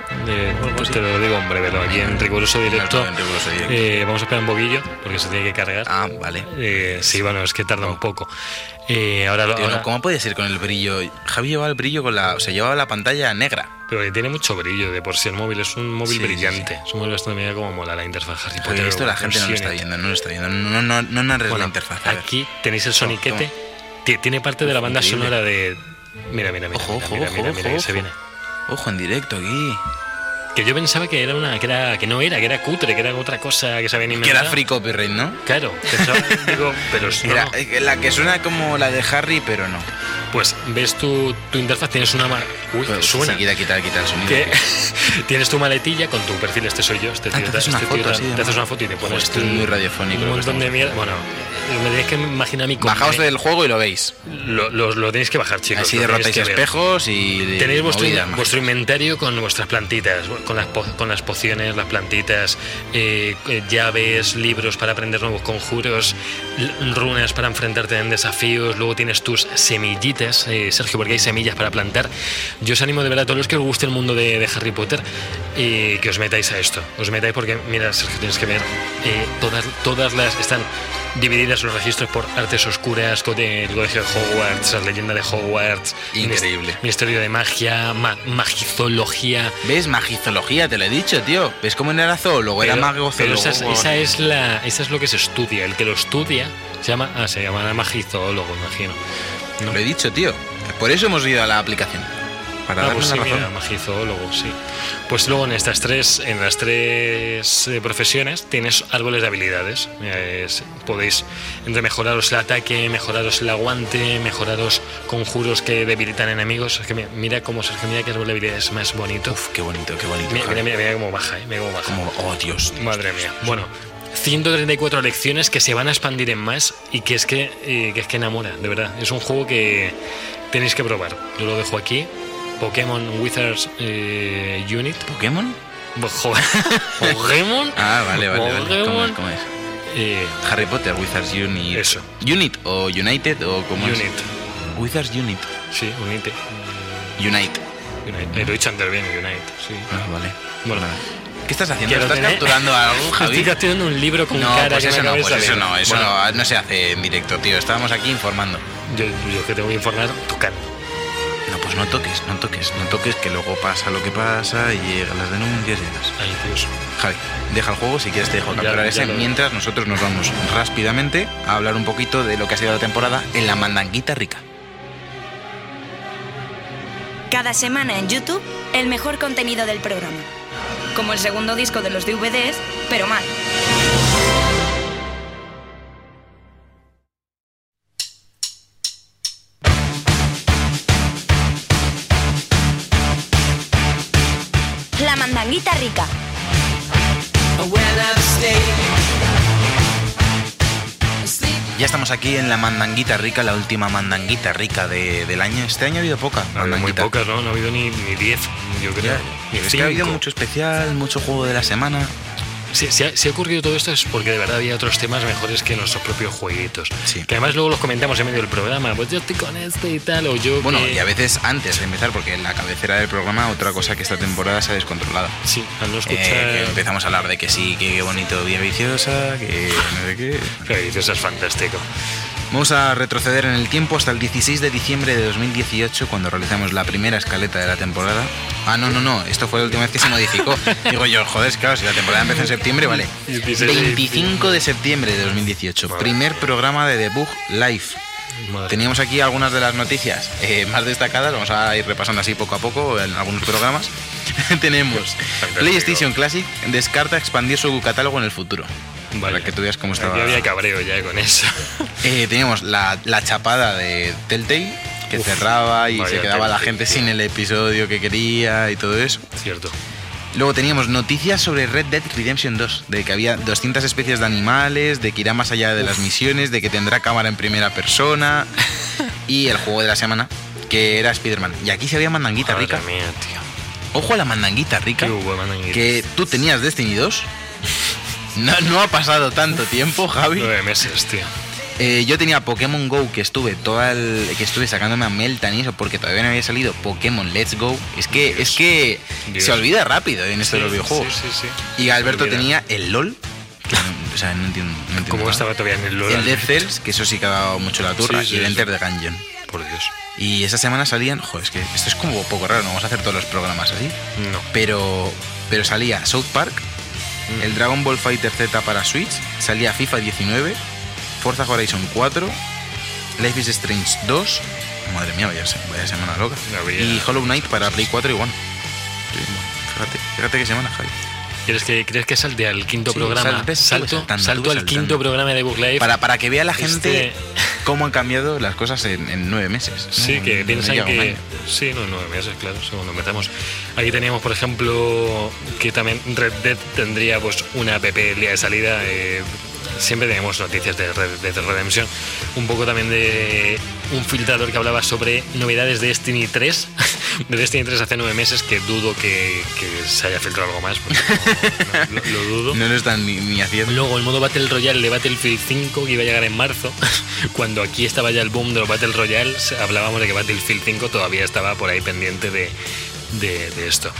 pues te lo digo en breve, pero aquí en riguroso directo. No, en riguroso directo. eh, vamos a esperar un poquillo porque se tiene que cargar. Ah, vale. Eh, sí, bueno, es que tarda un poco. Eh, ahora. Tío, no, ahora- ¿Cómo puede ser con el brillo? Javi llevaba el brillo con la. O sea, llevaba la pantalla negra. Pero tiene mucho brillo de por sí el móvil. Es un móvil Sí, sí, brillante. Es un móvil bastante mira como mola la interfaz Harry Potter. esto la gente no lo está viendo, no lo está viendo. No, no, no narres Bueno, la interfaz. aquí tenéis el soniquete. toma. Ti- Tiene parte de la banda Increíble. sonora de. Mira, mira, mira. Ojo, mira, ojo, mira, ojo, mira, ojo, mira, que se ojo. viene. Ojo, en directo aquí. Que yo pensaba que era una. Que, era, que no era, que era cutre, que era otra cosa que se habían Que inventado. era free copyright, ¿no? Claro, pensaba, <laughs> digo, pero no, Era eh, la que suena como la de Harry, pero no. Pues ves tu, tu interfaz, tienes una. ma- Uy, que suena. sí, quita, quita, quita el sonido. que <laughs> tienes tu maletilla con tu perfil, este soy yo, este Ah, tío, te haces una este foto tío, así te haces una foto y te pones esto es tu- muy radiofónico un que montón de mierda. Bueno, me tenéis que imaginar mi Bajaos del juego y lo veis. lo, lo- lo tenéis que bajar, chicos. Así derrotáis espejos y. Tenéis vuestro, inventario con vuestras plantitas, con las, con las pociones, las plantitas, eh, eh, llaves, libros para aprender nuevos conjuros, runas para enfrentarte en desafíos, luego tienes tus semillitas, eh, Sergio, porque hay semillas para plantar. Yo os animo de verdad a todos los que os guste el mundo de, de Harry Potter eh, que os metáis a esto. Os metáis porque, mira, Sergio, tienes que ver, eh, todas, todas las están divididas los registros por artes oscuras, el colegio de Hogwarts, la leyenda de Hogwarts, Increíble. mis- Ministerio de Magia, ma- magizología. ¿Ves? Magizología, te lo he dicho, tío. ¿Ves cómo no era zoólogo? Era Pero- mago pero esa, es- esa es la, esa es lo que se estudia. El que lo estudia se llama, ah, se llama magizoólogo, imagino. ¿no? Lo he dicho, tío. Por eso hemos ido a la aplicación. Para Ah, pues sí, razón. mira, magizoólogo, sí. Pues luego en estas tres, en las tres eh, profesiones tienes árboles de habilidades. Es- podéis entre mejoraros el ataque, mejoraros el aguante, mejoraros conjuros que debilitan enemigos. Es que mira, mira cómo Sergio, mira qué árbol de habilidades más bonito. Uf, qué bonito, qué bonito. mira, mira, mira, mira cómo baja, eh, mira cómo baja. Como, oh Dios. Madre mía. Bueno, 134 lecciones que se van a expandir en más y que es que, eh, que es que enamora, de verdad. Es un juego que tenéis que probar. Yo lo dejo aquí. Pokémon Wizards eh, Unit. ¿Pokémon? <laughs> Pokémon. Ah, vale, vale, vale. ¿Cómo es? Pokémon. ¿Cómo es? Eh, Harry Potter, Wizards Unit. Eso. Unit o United o como Unit. Wizards Unit. Sí, Unite. Unite. Unite. Eh, lo he dicho antes bien, Unite. Sí. Ah, vale. Bueno. Vale. ¿Qué estás haciendo? ¿Estás capturando algo, <laughs> Javi? Estoy capturando un libro con No, cara pues eso no, pues eso no, eso Bueno, no, no se hace en directo, tío. Estábamos aquí informando. Yo, yo que tengo que informar tocando. No, pues no toques, no toques, no toques, que luego pasa lo que pasa y llegan las denuncias y demás. Ay, Dios. Javi, deja el juego si quieres te dejo capturar ese. Mientras nosotros nos vamos rápidamente a hablar un poquito de lo que ha sido la temporada en la mandanguita rica. Cada semana en YouTube, el mejor contenido del programa. Como el segundo disco de los DVDs, pero mal. Mandanguita rica. Ya estamos aquí en la mandanguita rica, la última mandanguita rica de- del año. Este año ha habido poca Ha habido muy pocas, ¿no? No ha habido ni 10, yo creo. Ya, Ni es que ha habido mucho especial, mucho juego de la semana. Si, si ha, si ha ocurrido todo esto es porque de verdad había otros temas mejores que nuestros propios jueguitos. Sí. Que además luego los comentamos en medio del programa. Pues yo estoy con este y tal, o yo. Bueno, que- y a veces antes de empezar, porque en la cabecera del programa, otra cosa que esta temporada se ha descontrolado. Sí, al no Eh, escuchar. que empezamos a hablar de que sí, que qué bonito Vía Viciosa, que no sé qué. Que dices, es fantástico. Vamos a retroceder en el tiempo hasta el 16 de diciembre de 2018, cuando realizamos la primera escaleta de la temporada. Ah, no, no, no, esto fue la última vez que se modificó. <laughs> Digo yo, joder, es claro, si la temporada empezó en septiembre, vale. 16 de 25 de septiembre de 2018, Madre primer programa de Debug Live. Madre Teníamos aquí algunas de las noticias eh, más destacadas, vamos a ir repasando así poco a poco en algunos programas. <laughs> Tenemos. PlayStation Classic descarta expandir su catálogo en el futuro. Vale. Para que tú veas cómo estaba. Aquí había cabreo ya con eso. <laughs> Eh, teníamos la, la chapada de Telltale, que Uf, cerraba y se quedaba la gente sin el episodio que quería y todo eso. Cierto. Luego teníamos noticias sobre Red Dead Redemption 2, de que había 200 especies de animales, de que irá más allá de las misiones, de que tendrá cámara en primera persona <laughs> y el juego de la semana, que era Spider-Man. Y aquí se había mandanguita Madre rica. mía, tío. Ojo a la mandanguita rica, Qué hubo, mandanguita. que tú tenías Destiny 2. No, no ha pasado tanto tiempo, Javi. Nueve meses, tío. Eh, yo tenía Pokémon Go que estuve toda el, que estuve sacándome a Meltan y eso porque todavía no había salido Pokémon Let's Go. Es que Dios. es que Dios. se olvida rápido en esto de los Sí, videojuegos. Sí, sí, sí. Y Alberto tenía el LOL, que o sea, no entiendo, no entiendo ¿Cómo estaba todavía en el LOL? El Dead Cells, que eso sí que ha dado mucho la turra, y el. Enter the Gungeon. Por Dios. Y esa semana salían, joder, es que esto es como poco raro, no vamos a hacer todos los programas así, No. pero pero salía South Park. El Dragon Ball Fighter Z para Switch, salía FIFA 19, Forza Horizon 4, Life is Strange 2, madre mía, vaya, se- vaya semana loca, y Hollow Knight para Play 4 y One. Fíjate, fíjate qué semana, Javi. ¿Quieres que, ¿Crees que salte al quinto Sí, programa? sal- ves, salto salto sube al quinto programa de Book Live. Para, para que vea la gente Este- cómo han cambiado las cosas en, en nueve meses. ¿no? Sí, que No piensan que. Sí, no, nueve meses, claro, según empezamos. Aquí teníamos, por ejemplo, que también Red Dead tendría pues una app el día de salida. eh, siempre tenemos noticias de Red Dead Redemption. Un poco también de un filtrador que hablaba sobre novedades de Destiny 3. <laughs> De Destiny 3 hace nueve meses que dudo que, que se haya filtrado algo más. no- no- lo, lo dudo. No lo están ni, ni haciendo. Luego el modo Battle Royale de Battlefield 5 que iba a llegar en marzo, <laughs> cuando aquí estaba ya el boom de los Battle Royales, hablábamos de que Battlefield 5 todavía estaba por ahí pendiente de, de- de esto.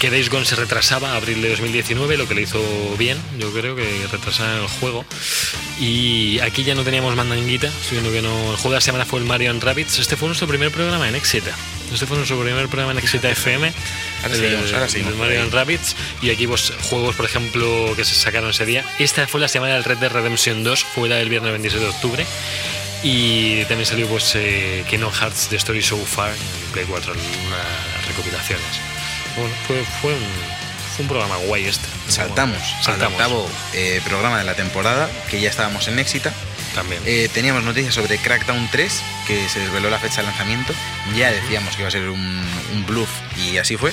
Que Days Gone se retrasaba a abril de 2019, lo que le hizo bien, yo creo que retrasaron el juego. Y aquí ya no teníamos mandanguita, siendo que no. El juego de la semana fue el Mario Rabbits. Este fue nuestro primer programa en Exita. Este fue nuestro primer programa en Exita FM. Ahora el- seguimos, ahora el seguimos Mario ahí. Rabbids y aquí pues juegos por ejemplo que se sacaron ese día esta fue la semana del Red Dead Redemption 2 fue la del viernes 26 de octubre y también salió pues eh, Kingdom Hearts The Story So Far en Play 4 una recopilaciones. Bueno, fue, fue, un, fue un programa guay este. Saltamos, Saltamos. al octavo eh, programa de la temporada, que ya estábamos en Éxita. También. Eh, teníamos noticias sobre Crackdown 3, que se desveló la fecha de lanzamiento. Ya decíamos que iba a ser un, un bluff y así fue.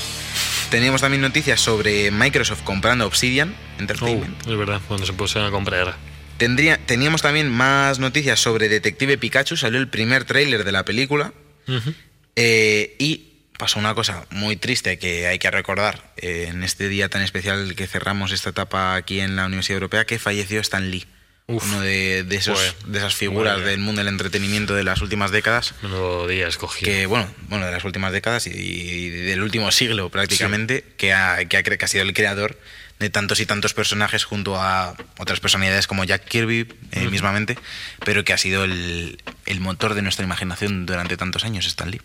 Teníamos también noticias sobre Microsoft comprando Obsidian Oh, Entertainment. es verdad, cuando se pusieron a comprar. Tendría, teníamos también más noticias sobre Detective Pikachu. Salió el primer tráiler de la película. Eh, y pasó una cosa muy triste que hay que recordar eh, en este día tan especial que cerramos esta etapa aquí en la Universidad Europea, que falleció Stan Lee. Uf. uno de, de esos, Joder. de esas figuras del mundo del entretenimiento de las últimas décadas. Menudo día escogido. Que, bueno, bueno, de las últimas décadas y, y del último siglo prácticamente, que, ha, que, ha, cre- que ha sido el creador de tantos y tantos personajes junto a otras personalidades como Jack Kirby eh, Ujú. mismamente, pero que ha sido el, el motor de nuestra imaginación durante tantos años, Stan Lee.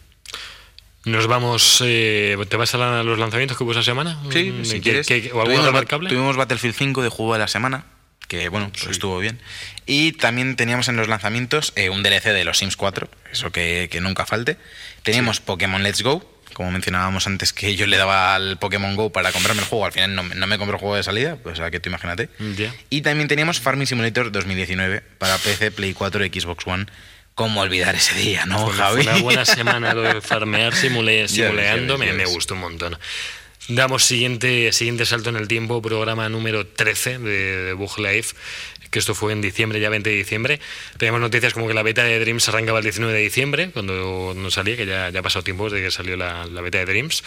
Nos vamos. eh, ¿Te vas a la- los lanzamientos que hubo esa semana? Sí, Mm, si ¿qué- quieres. qué- ¿O algo tuvimos, remarcable? tuvimos Battlefield 5 de juego de la semana, que bueno, pues Sí. estuvo bien. Y también teníamos en los lanzamientos eh, un DLC de los Sims 4, eso que, que nunca falte. Teníamos Pokémon Let's Go, como mencionábamos antes que yo le daba al Pokémon Go para comprarme el juego, al final no, me- no me compró el juego de salida, pues a que tú imagínate. Y también teníamos Farming Simulator 2019 para PC, Play 4 y Xbox One. ¿Cómo olvidar ese día, no, Fue- Javi? Fue una buena <laughs> semana lo de farmear simule- simuleando, me, me gustó un montón. Damos siguiente, siguiente salto en el tiempo, programa número 13 de, de Bug Life, que esto fue en diciembre, ya 20 de diciembre. Teníamos noticias como que la beta de Dreams arrancaba el 19 de diciembre, cuando no salía, que ya, ya ha pasado tiempo desde que salió la, la beta de Dreams.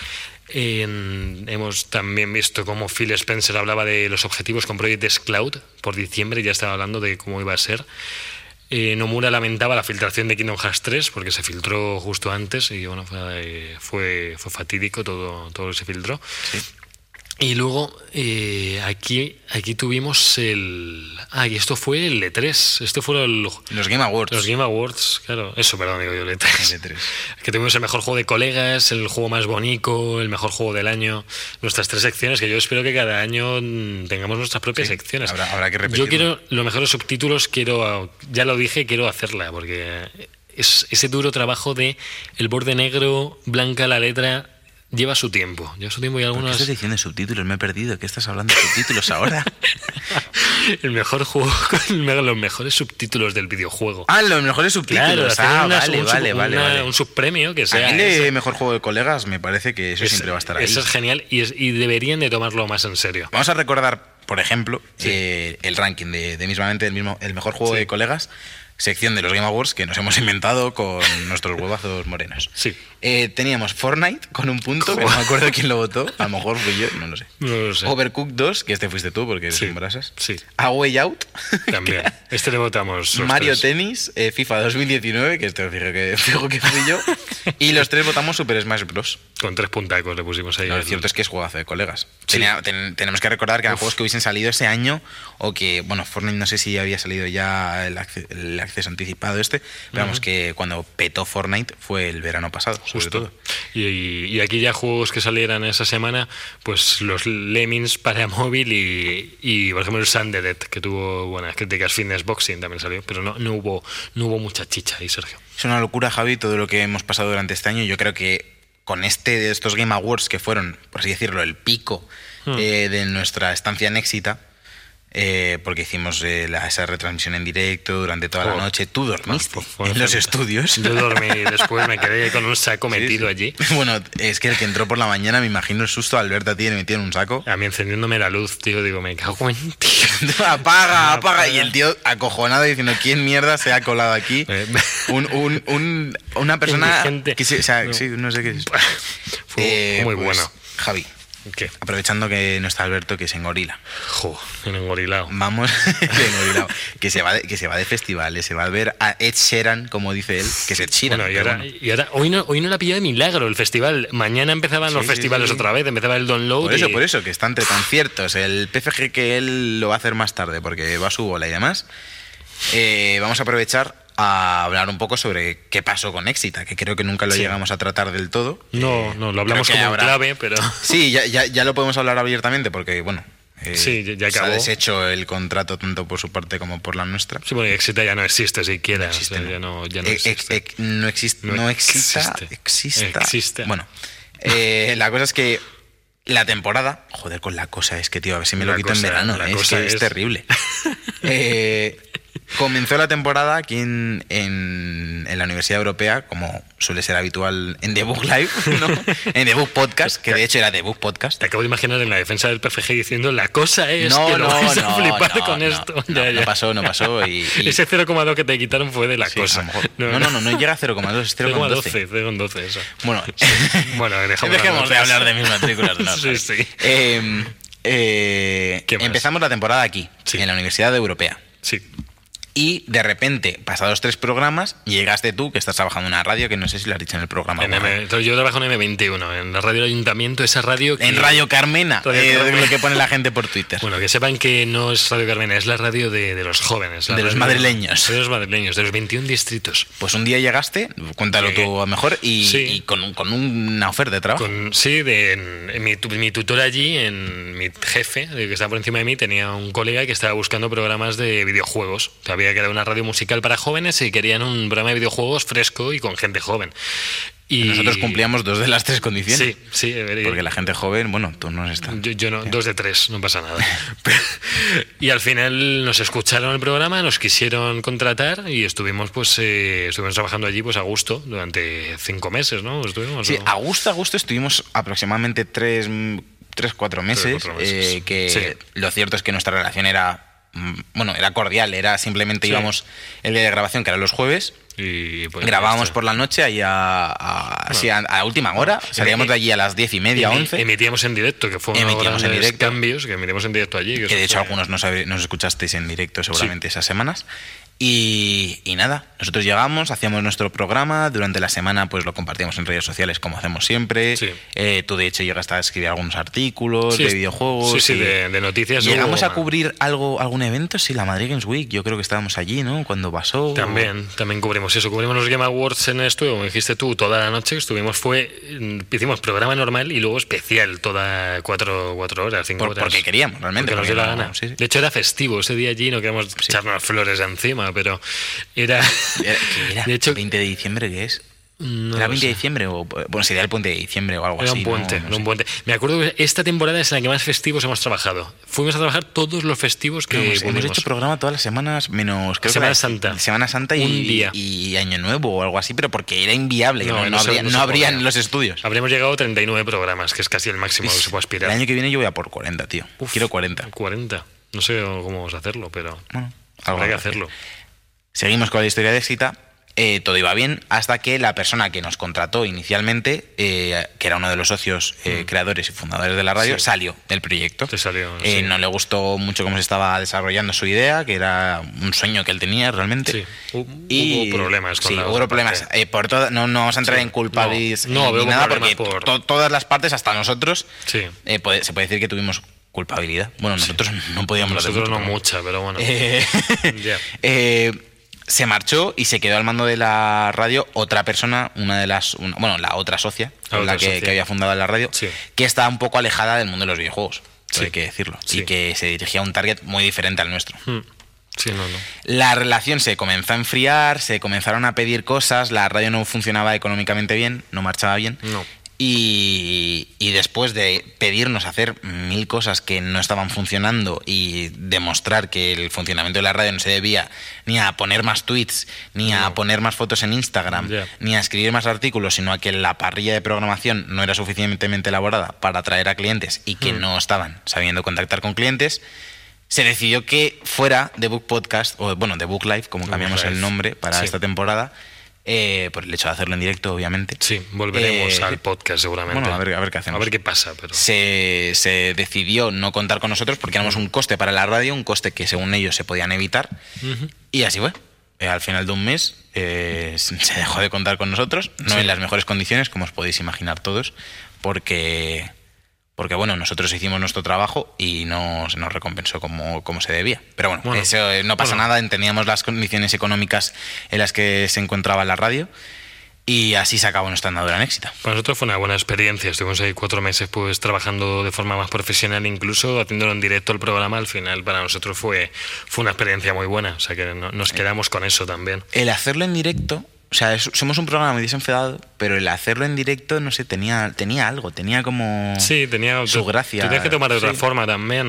En- hemos también visto cómo Phil Spencer hablaba de los objetivos con Project Cloud por diciembre, ya estaba hablando de cómo iba a ser. Eh, Nomura lamentaba la filtración de Kingdom Hearts 3 porque se filtró justo antes y bueno, fue, eh, fatídico todo, todo lo que se filtró. Y luego eh, aquí, aquí tuvimos el... Ah, y esto fue el E3. Esto fueron el- Los Game Awards. los Game Awards, claro. Eso, perdón, digo yo, el E3. El E3. <laughs> Que tuvimos el mejor juego de colegas, el juego más bonito, el mejor juego del año. Nuestras tres secciones, que yo espero que cada año mm, tengamos nuestras propias Sí, secciones. habrá- habrá que Yo repetirlo. quiero los mejores subtítulos, quiero, ya lo dije, quiero hacerla, porque es ese duro trabajo de el borde negro, blanca la letra, lleva su tiempo. Lleva su tiempo y ¿Por qué algunos... estás diciendo subtítulos? Me he perdido. ¿Qué estás hablando de subtítulos ahora? <laughs> el mejor juego los mejores subtítulos del videojuego. Ah, los mejores subtítulos. Claro, ah, una- vale, un, vale, una- vale. un subpremio que sea... a mí de mejor juego de colegas me parece que eso Es- siempre va a estar ahí. Eso es genial y, es- y deberían de tomarlo más en serio. Vamos a recordar, por ejemplo, Sí. eh, el ranking de, de mismamente el mismo el mejor juego Sí. de colegas, sección de los Game Awards que nos hemos inventado con <laughs> nuestros huevazos morenos. Sí. Eh, teníamos Fortnite con un punto, que no me acuerdo quién lo votó, a lo mejor fui yo, no lo sé. No lo sé. Overcooked 2, que este fuiste tú porque Sí, brasas. sí. A Way Out. <laughs> También. <laughs> Este le votamos. Mario. Tennis, eh, FIFA 2019, que este fijo que, fijo que fui yo. Y los tres votamos Super Smash Bros. Con tres puntacos le pusimos ahí. No, lo cierto es que es juegazo de colegas. Sí. Tenía- ten- tenemos que recordar que eran Uf. juegos que hubiesen salido ese año o que, bueno, Fortnite no sé si había salido ya el, acce- el acceso anticipado este, pero vamos que cuando petó Fortnite fue el verano pasado, sobre Justo. todo. Y, aquí ya juegos que salieran esa semana, pues los Lemmings para <laughs> móvil y, y, por ejemplo el Sundered, que tuvo buenas críticas, Fitness Boxing también salió, pero no, no hubo no hubo mucha chicha ahí, Sergio. Es una locura, Javi, todo lo que hemos pasado durante este año. Yo creo que con este de estos Game Awards que fueron, por así decirlo, el pico Hmm. eh, de nuestra estancia en Éxita, eh, porque hicimos eh, la- esa retransmisión en directo durante toda la Oh. noche. Tú dormiste en los estudios. Yo dormí y después me quedé con un saco metido sí. allí. <laughs> Bueno, es que el que entró por la mañana, me imagino el susto al verte a ti metido en un saco. A mí encendiéndome la luz, tío, digo, me cago en tío. <laughs> apaga, <laughs> apaga. Y el tío acojonado diciendo, ¿quién mierda se ha colado aquí? Eh, Un, un- un- una persona que se- o sea, No. sí, no sé qué es. Fue Eh, muy pues, bueno. Javi, ¿Qué? aprovechando que no está Alberto, que es en Gorila. Jo, engorilado. Vamos, <laughs> <laughs> engorilado, que se, va de, que se va de festivales, se va a ver a Ed Sheeran, como dice él, que es Ed Sheeran. Bueno, y ahora, bueno. y ahora hoy, no, hoy no la pilló de milagro el festival. Mañana empezaban los Sí, festivales sí. otra vez, empezaba el download. Por eso, y- por eso, que está entre tan ciertos. El PFG que él lo va a hacer más tarde porque va a su bola y demás. Eh, vamos a aprovechar a hablar un poco sobre qué pasó con Éxita, que creo que nunca lo Sí. llegamos a tratar del todo. No, Eh, no, lo hablamos como habrá- clave, pero. <laughs> Sí, ya, ya, ya lo podemos hablar abiertamente porque, bueno, eh, Sí, ya- ya se ha acabó. deshecho el contrato tanto por su parte como por la nuestra. Sí, bueno, y Exita ya no existe siquiera. o existe, sea, ¿no? ya no, ya no Eh, ex- existe. ex- no existe. No No exista. existe. Exista. Existe. Bueno, Eh, la cosa es que la temporada. Joder, con la cosa es que, tío, a ver si me La lo quito en verano. eh, Es cosa que es, es- terrible. <laughs> Eh, comenzó la temporada aquí en, en- en la Universidad Europea, como suele ser habitual en The Book Live, <laughs> ¿no? en The Book Podcast, que de hecho era The Book Podcast. Te acabo de imaginar en la defensa del PFG diciendo la cosa es No, que no, vais a no, flipar no, con no, esto. no, Ya, no ya. pasó, no pasó. Y, <laughs> y- Ese 0,2 que te quitaron fue de la sí, a cosa. no, no, no, no llega a 0,2, es 0,12. 0,12, 0,12 eso. Bueno, Bueno, <laughs> dejamos, dejemos de hablar de mis matrículas. no, Sí, sí. Eh, eh, ¿Qué más? empezamos la temporada aquí, Sí. en la Universidad Europea. Sí. Y de repente, pasados tres programas, llegaste tú, que estás trabajando en una radio, que no sé si lo has dicho en el programa. En. M- yo trabajo en M21, en la radio del ayuntamiento, esa radio que... En Radio Carmena, Radio eh, Carmena. lo que pone la gente por Twitter. Bueno, que sepan que no es Radio Carmena, es la radio de, de los jóvenes. De los madrileños. De los madrileños, de los 21 distritos. Pues un día llegaste, cuéntalo Llegué. tú mejor, y, Sí. y con, con una oferta de trabajo. Con, sí, de, en- mi, tu- mi tutor allí, en mi jefe, el que estaba por encima de mí, tenía un colega que estaba buscando programas de videojuegos. Que era una radio musical para jóvenes y querían un programa de videojuegos fresco y con gente joven. Y Nosotros cumplíamos dos de las tres condiciones. Sí, sí. Porque la gente joven, bueno, tú no estás. Yo, yo no, dos de tres, no pasa nada. <laughs> y al final nos escucharon el programa, nos quisieron contratar y estuvimos pues eh, estuvimos trabajando allí pues a gusto durante cinco meses, ¿no? Estuvimos, Sí, ¿no? a gusto, a gusto estuvimos aproximadamente tres, tres cuatro meses. cuatro meses. eh, que Sí. lo cierto es que nuestra relación era. Mm, Bueno, era cordial, era simplemente Sí. íbamos el día de grabación, que era los jueves, Y, pues, grabábamos por la noche ahí a, a- así a- a última hora, salíamos de allí a las diez y media, once. Emitíamos en directo, que fue uno de los Emitíamos en directo. cambios que emitimos en directo allí. que eso de hecho fue- algunos no sabe- nos escuchasteis en directo seguramente esas semanas. Y, y nada, nosotros llegamos, hacíamos nuestro programa, durante la semana pues lo compartíamos en redes sociales como hacemos siempre. Sí. Eh, tú de hecho llegaste a escribir algunos artículos Sí, de videojuegos. Sí, sí, y- de, de noticias. Llegamos hubo- a cubrir algo, algún evento, sí, la Madrid Games Week, yo creo que estábamos allí, ¿no? Cuando pasó. También, también cubrimos eso. Cubrimos los Game Awards en esto, como dijiste tú, toda la noche que estuvimos fue. mm, Hicimos programa normal y luego especial, toda cuatro, cuatro horas, cinco Por- horas. porque queríamos, realmente, Porque nos dio la gana. De hecho, era festivo ese día allí, no queríamos echarnos flores encima, pero era. ¿qué era? <laughs> De hecho, ¿20 de diciembre qué es? no ¿Era lo 20 de sé. diciembre? O, bueno, sería el puente de diciembre o algo Era así. un ¿no? puente, No era un puente. Me acuerdo que esta temporada es la que más festivos hemos trabajado. Fuimos a trabajar todos los festivos que Hemos, hemos hecho programa todas las semanas, menos creo que Semana era Santa. Semana Santa y, Un día. y Año Nuevo o algo así, pero porque era inviable, que No, no, no no habría, no no se habría podía. en los estudios. Habríamos llegado a 39 programas, que es casi el máximo que se puede aspirar. El año que viene yo voy a por 40, tío. Uf, Quiero 40. 40. No sé cómo vamos a hacerlo, pero Bueno, habrá que hacerlo. Seguimos con la historia de Exita. Eh, todo iba bien hasta que la persona que nos contrató inicialmente, eh, que era uno de los socios eh, creadores y fundadores de la radio, Mm. Sí. salió del proyecto. Te salió, sí. No le gustó mucho cómo se estaba desarrollando su idea, que era un sueño que él tenía realmente. Sí. Y, hubo problemas con sí, la hubo problemas. por toda- no, no vamos a entrar en culpables No, no, ni nada, porque por- to- todas las partes, hasta nosotros, puede- se puede decir que tuvimos culpabilidad. Bueno, nosotros no podíamos Nosotros no mucha, pero bueno. eh, <laughs> eh, se marchó y se quedó al mando de la radio otra persona, una de las, una- bueno, la otra socia, La otra que, socia. que había fundado la radio, Sí. que estaba un poco alejada del mundo de los videojuegos, Sí. hay que decirlo, y que se dirigía a un target muy diferente al nuestro. Hmm. Sí, no, no. La relación se comenzó a enfriar, se comenzaron a pedir cosas, la radio no funcionaba económicamente bien, no marchaba bien. No. Y, y después de pedirnos hacer mil cosas que no estaban funcionando y demostrar que el funcionamiento de la radio no se debía ni a poner más tweets, ni a No. poner más fotos en Instagram, ni a escribir más artículos, sino a que la parrilla de programación no era suficientemente elaborada para atraer a clientes y que Hmm. no estaban sabiendo contactar con clientes, se decidió que fuera de Book Podcast, o bueno, de Book Live, como cambiamos el nombre para Sí. esta temporada, eh, por el hecho de hacerlo en directo, obviamente. Sí, volveremos Eh, al podcast seguramente. bueno, a ver- a ver qué hacemos. A ver qué pasa, pero. Se, se decidió no contar con nosotros porque éramos un coste para la radio, un coste que según ellos se podían evitar. Y así fue. Eh, al final de un mes eh, <laughs> se dejó de contar con nosotros, no Sí. en las mejores condiciones, como os podéis imaginar todos, porque, porque bueno, nosotros hicimos nuestro trabajo y no se nos recompensó como, como se debía. Pero bueno, Bueno, eso eh, no pasa bueno. nada, entendíamos las condiciones económicas en las que se encontraba la radio y así se acabó nuestra andadura en éxito. Para nosotros fue una buena experiencia. Estuvimos ahí cuatro meses pues trabajando de forma más profesional, incluso haciéndolo en directo el programa. Al final para nosotros fue, fue una experiencia muy buena. O sea que no- nos quedamos con eso también. El hacerlo en directo sea, es- somos un programa muy desenfadado, pero el hacerlo en directo, no sé, tenía, tenía algo, tenía como Sí, tenía su gracia. Tenías que tomar de otra Sí. forma también.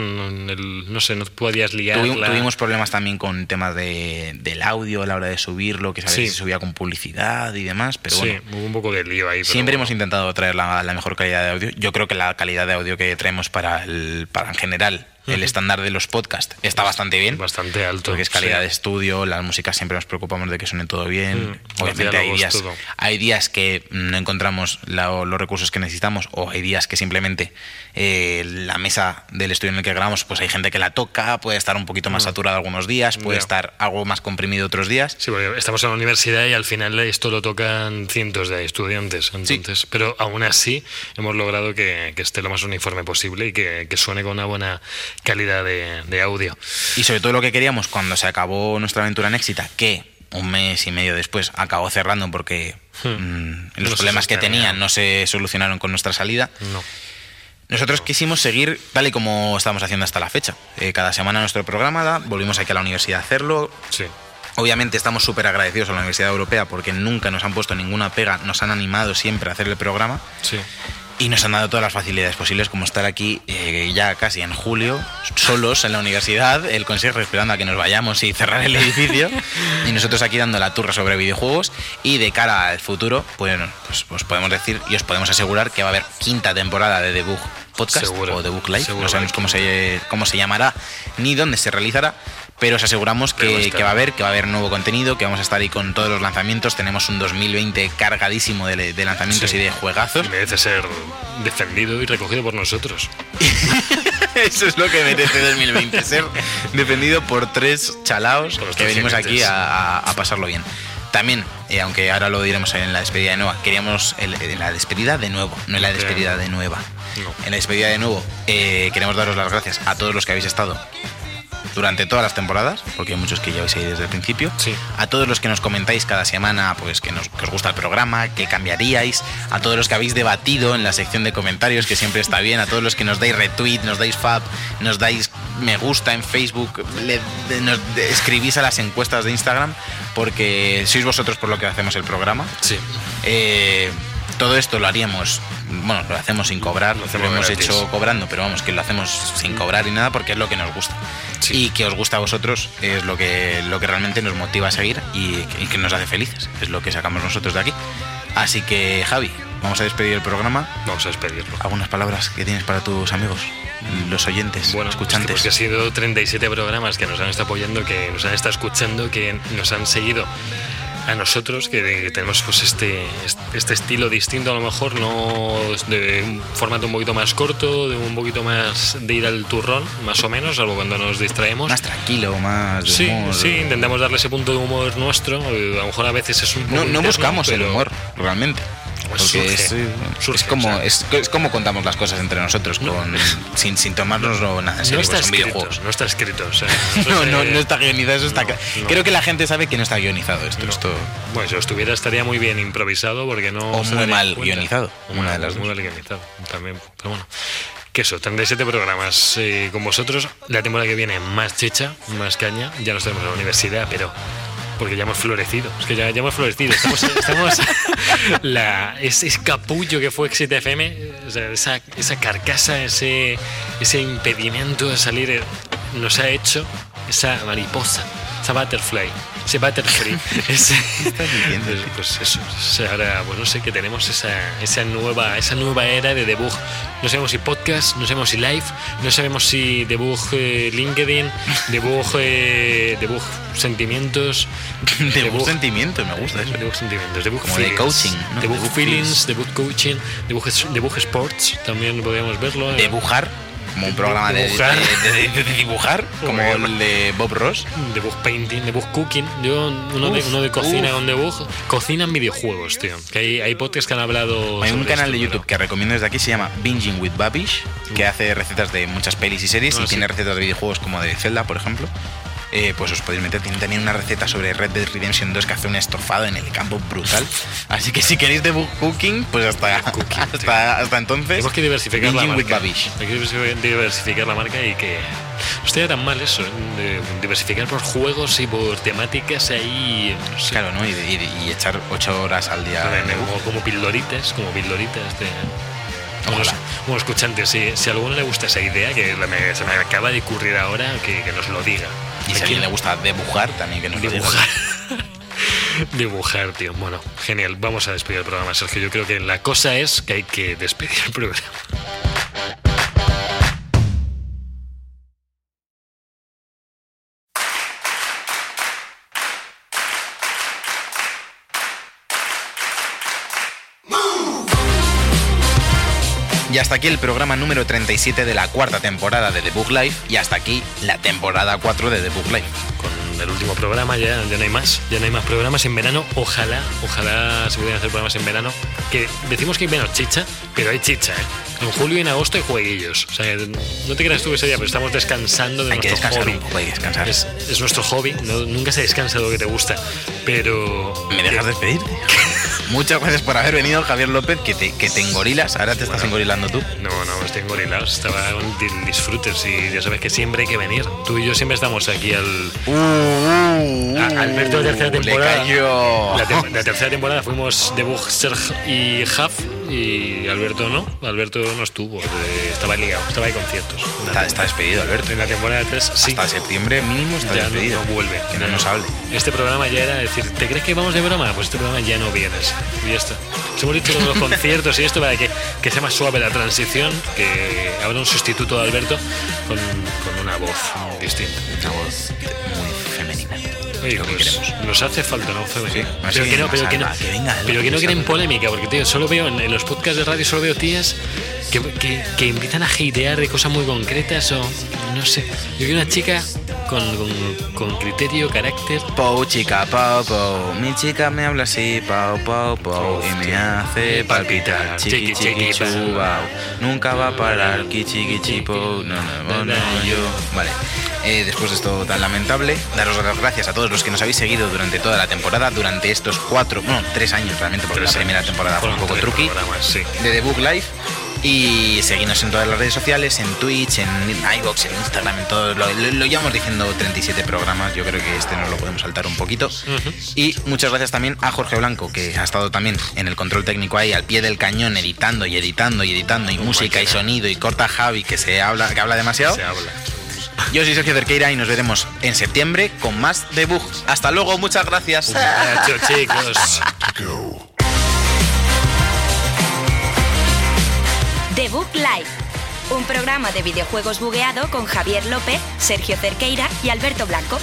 el- no sé, no podías liar. Tuvi- tuvimos problemas también con temas de, del audio a la hora de subirlo, que sabes Sí. si se subía con publicidad y demás, pero sí, bueno. hubo un poco de lío ahí. pero Siempre bueno. hemos intentado traer la, la mejor calidad de audio. Yo creo que la calidad de audio que traemos para, el, para en general el estándar de los podcasts está bastante bien. Bastante alto. Porque es calidad sí. de estudio, las músicas siempre nos preocupamos de que suene todo bien. Mm, Obviamente hay días, todo. hay días que no encontramos la- los recursos que necesitamos o hay días que simplemente eh, la mesa del estudio en el que grabamos, pues hay gente que la toca, puede estar un poquito más Mm. saturada algunos días, puede estar algo más comprimido otros días. Sí, porque estamos en la universidad y al final esto lo tocan cientos de estudiantes. Entonces, Pero aún así hemos logrado que, que esté lo más uniforme posible y que, que suene con una buena calidad de, de audio. Y sobre todo lo que queríamos cuando se acabó nuestra aventura en Éxita, que un mes y medio después acabó cerrando porque Hmm. mm, No los problemas que tenían no se solucionaron con nuestra salida. No. Nosotros quisimos seguir tal y como estamos haciendo hasta la fecha. Eh, cada semana nuestro programa, volvimos aquí a la universidad a hacerlo. Sí. Obviamente estamos súper agradecidos a la Universidad Europea porque nunca nos han puesto ninguna pega, nos han animado siempre a hacer el programa Sí. Y nos han dado todas las facilidades posibles como estar aquí eh, ya casi en julio, solos en la universidad, el consejo esperando a que nos vayamos y cerrar el edificio y nosotros aquí dando la turra sobre videojuegos y de cara al futuro, bueno, pues os podemos decir y os podemos asegurar que va a haber quinta temporada de Debug Podcast Seguro, o Debug Live, seguro no sabemos cómo se, cómo se llamará ni dónde se realizará, pero os aseguramos que, que va a haber, que va a haber nuevo contenido, que vamos a estar ahí con todos los lanzamientos, tenemos un 2020 cargadísimo de, de lanzamientos Sí. y de juegazos. Y merece ser defendido y recogido por nosotros. <laughs> Eso es lo que merece 2020, ser defendido por tres chalaos Por que venimos aquí a, a- pasarlo bien. También, eh, aunque ahora lo diremos en la despedida de nueva, queríamos el- en la despedida de nuevo, no en la despedida de nueva. No. En la despedida de nuevo, eh, queremos daros las gracias a todos los que habéis estado durante todas las temporadas, porque hay muchos que ya habéis ahí desde el principio. Sí. A todos los que nos comentáis cada semana, pues que, nos, que os gusta el programa, que cambiaríais. A todos los que habéis debatido en la sección de comentarios, que siempre está bien. A todos los que nos dais retweet, nos dais fab, nos dais me gusta en Facebook, le- nos escribís a las encuestas de Instagram, porque sois vosotros por lo que hacemos el programa. Sí. Eh, todo esto lo haríamos, bueno, lo hacemos sin cobrar, Lo lo, hemos gratis. hecho cobrando, pero vamos, que lo hacemos sin cobrar y nada porque es lo que nos gusta. Sí. Y que os gusta a vosotros es lo que, lo que realmente nos motiva a seguir y, y que nos hace felices, es lo que sacamos nosotros de aquí. Así que, Javi, vamos a despedir el programa. Vamos a despedirlo. ¿Algunas palabras que tienes para tus amigos, los oyentes, Bueno, escuchantes? Porque ha sido 37 programas que nos han estado apoyando, que nos han estado escuchando, que nos han seguido a nosotros, que, que tenemos pues este, este estilo distinto a lo mejor, no de un formato un poquito más corto, de un poquito más de ir al turrón, más o menos, salvo cuando nos distraemos. Más tranquilo, más de Sí, humor. sí, intentamos darle ese punto de humor nuestro. A lo mejor a veces es un poco No, no interno, buscamos el humor, realmente. Pues Porque surge, es, eh, surge, es como, o sea. es, es como contamos las cosas entre nosotros, No. con, sin, sin tomárnoslo nada en No serio, está pues escrito, videojuegos. no está escrito. o sea, <laughs> No, no, no está guionizado, eso está no, no. Creo que la gente sabe que no está guionizado esto. No. esto Bueno, si lo estuviera estaría muy bien improvisado porque no... O muy mal cuenta. guionizado, una mal- de las Muy mal guionizado también, pero bueno. Que eso, 37 programas eh, con vosotros. La temporada que viene más chicha, más caña. Ya no estaremos en la universidad, pero... Porque ya hemos florecido. Es que ya, ya hemos florecido. Estamos... estamos <laughs> la, ese capullo que fue Exit FM, o sea, esa, esa carcasa, ese, ese impedimento de salir, eh, nos ha hecho esa mariposa, esa butterfly, ese butterfly. <laughs> ese, estás diciendo, pues, tío? pues eso, ahora, pues no sé, que tenemos esa, esa, nueva, esa nueva era de debug. No sabemos si podcast, no sabemos si live, no sabemos si debug eh, LinkedIn, <laughs> debug, eh, debug sentimientos, <laughs> de un sentimiento, me gusta eso. Debug sentimientos, debug Como de feelings, coaching, ¿no? Debug Debug feelings, debug coaching, debug, debug sports, también podríamos verlo. eh. Como un programa de, Dibujar. de- de- de- de dibujar, como el de Bob Ross. Debug painting, debug cooking. Yo, uno, de, Uf, uno de cocina uf. con debug. Cocinan videojuegos, tío. Que hay, hay podcasts que han hablado. Hay un canal esto, de pero- YouTube que recomiendo desde aquí, se llama Binging with Babish, que hace recetas de muchas pelis y series Ah, y sí. tiene recetas de videojuegos como de Zelda, por ejemplo. Eh, pues os podéis meter. Tienen también una receta sobre Red Dead Redemption 2 que hace un estofado en el campo brutal. Así que si queréis debug cooking, pues hasta, <laughs> hasta, hasta, entonces. Tenemos que diversificar la marca. Hay que diversificar la marca y que no estaría tan mal eso, ¿eh? diversificar por juegos y por temáticas ahí. Claro, ¿no? Y, echar ocho horas al día. Como, como pildoritas, como pildoritas de. Bueno, escuchantes, si, si a alguno le gusta esa idea, que se me acaba de ocurrir ahora, que, nos lo diga. Y si a alguien le gusta dibujar, también que nos dibujar. <laughs> dibujar, tío. Bueno, genial. Vamos a despedir el programa, Sergio. Yo creo que la cosa es que hay que despedir el programa. Hasta aquí el programa número 37 de la cuarta temporada de The Book Life y hasta aquí la temporada 4 de The Book Life. Con el último programa ya, ya no hay más, ya no hay más programas en verano. Ojalá, ojalá se pudieran hacer programas en verano. Que decimos que hay menos chicha, pero hay chicha, ¿eh? En julio y en agosto hay jueguillos. O sea, no te creas tú ese día, pero estamos descansando de hay nuestro que descansar hobby. Un poco, hay que descansar. Es, es nuestro hobby, nunca se descansa de lo que te gusta. Pero. ¿Me dejas despedir? <laughs> Muchas gracias por haber venido, Javier López, que te, que te engorilas. Ahora te estás engorilando tú. No, no, estoy engorilado. Estaba en disfrutes y ya sabes que siempre hay que venir. Tú y yo siempre estamos aquí al. Uh, uh, uh, Alberto de tercera temporada. Le cayó. La, la, tercera temporada fuimos de Bug, Serg y Huff y Alberto no. Alberto no estuvo. Estaba ligado, estaba de conciertos. Está, está, despedido, Alberto. En la temporada 3, sí. Hasta septiembre mínimo está ya despedido. No, no vuelve. Que no, no nos hable. Este programa ya era decir, ¿te crees que vamos de broma? Pues este programa ya no vienes. Y ya está. Os hemos dicho los <laughs> conciertos y esto para que, que, sea más suave la transición, que habrá un sustituto de Alberto con, con una voz distinta. Una voz muy. Oye, pues nos hace falta, ¿no? Femenina. Sí, pero, que no, pero que no, alma, que venga, pero que no salga. polémica, porque tío, solo veo en, en los podcasts de radio, solo veo tías que, que, que invitan a hatear de cosas muy concretas o no sé. Yo quiero una chica con, con, con criterio, carácter. Pou, chica, pau, pau. Mi chica me habla así, pau, pau, pau. Y me hace palpitar. Chiqui, chiqui, chubao. Nunca va a parar. Kichi, pou. No, no, no, no, yo. Vale. Eh, después de esto tan lamentable, daros las gracias a todos los que nos habéis seguido durante toda la temporada, durante estos cuatro, bueno, tres años realmente, porque la primera temporada fue un poco truqui. sí. de The Book Life. Y seguidnos en todas las redes sociales, en Twitch, en iVoox, en Instagram, en todo. Lo, lo, lo llevamos diciendo 37 programas. Yo creo que este nos lo podemos saltar un poquito. Y muchas gracias también a Jorge Blanco, que ha estado también en el control técnico ahí, al pie del cañón, editando y editando y editando, y música y sonido, y corta Javi, que se habla, que habla demasiado. Se habla. Yo soy Sergio Cerqueira y nos veremos en septiembre con más de Bug. Hasta luego, muchas gracias. Chao, <laughs> chicos. The Book Live, un programa de videojuegos bugueado con Javier López, Sergio Cerqueira y Alberto Blanco.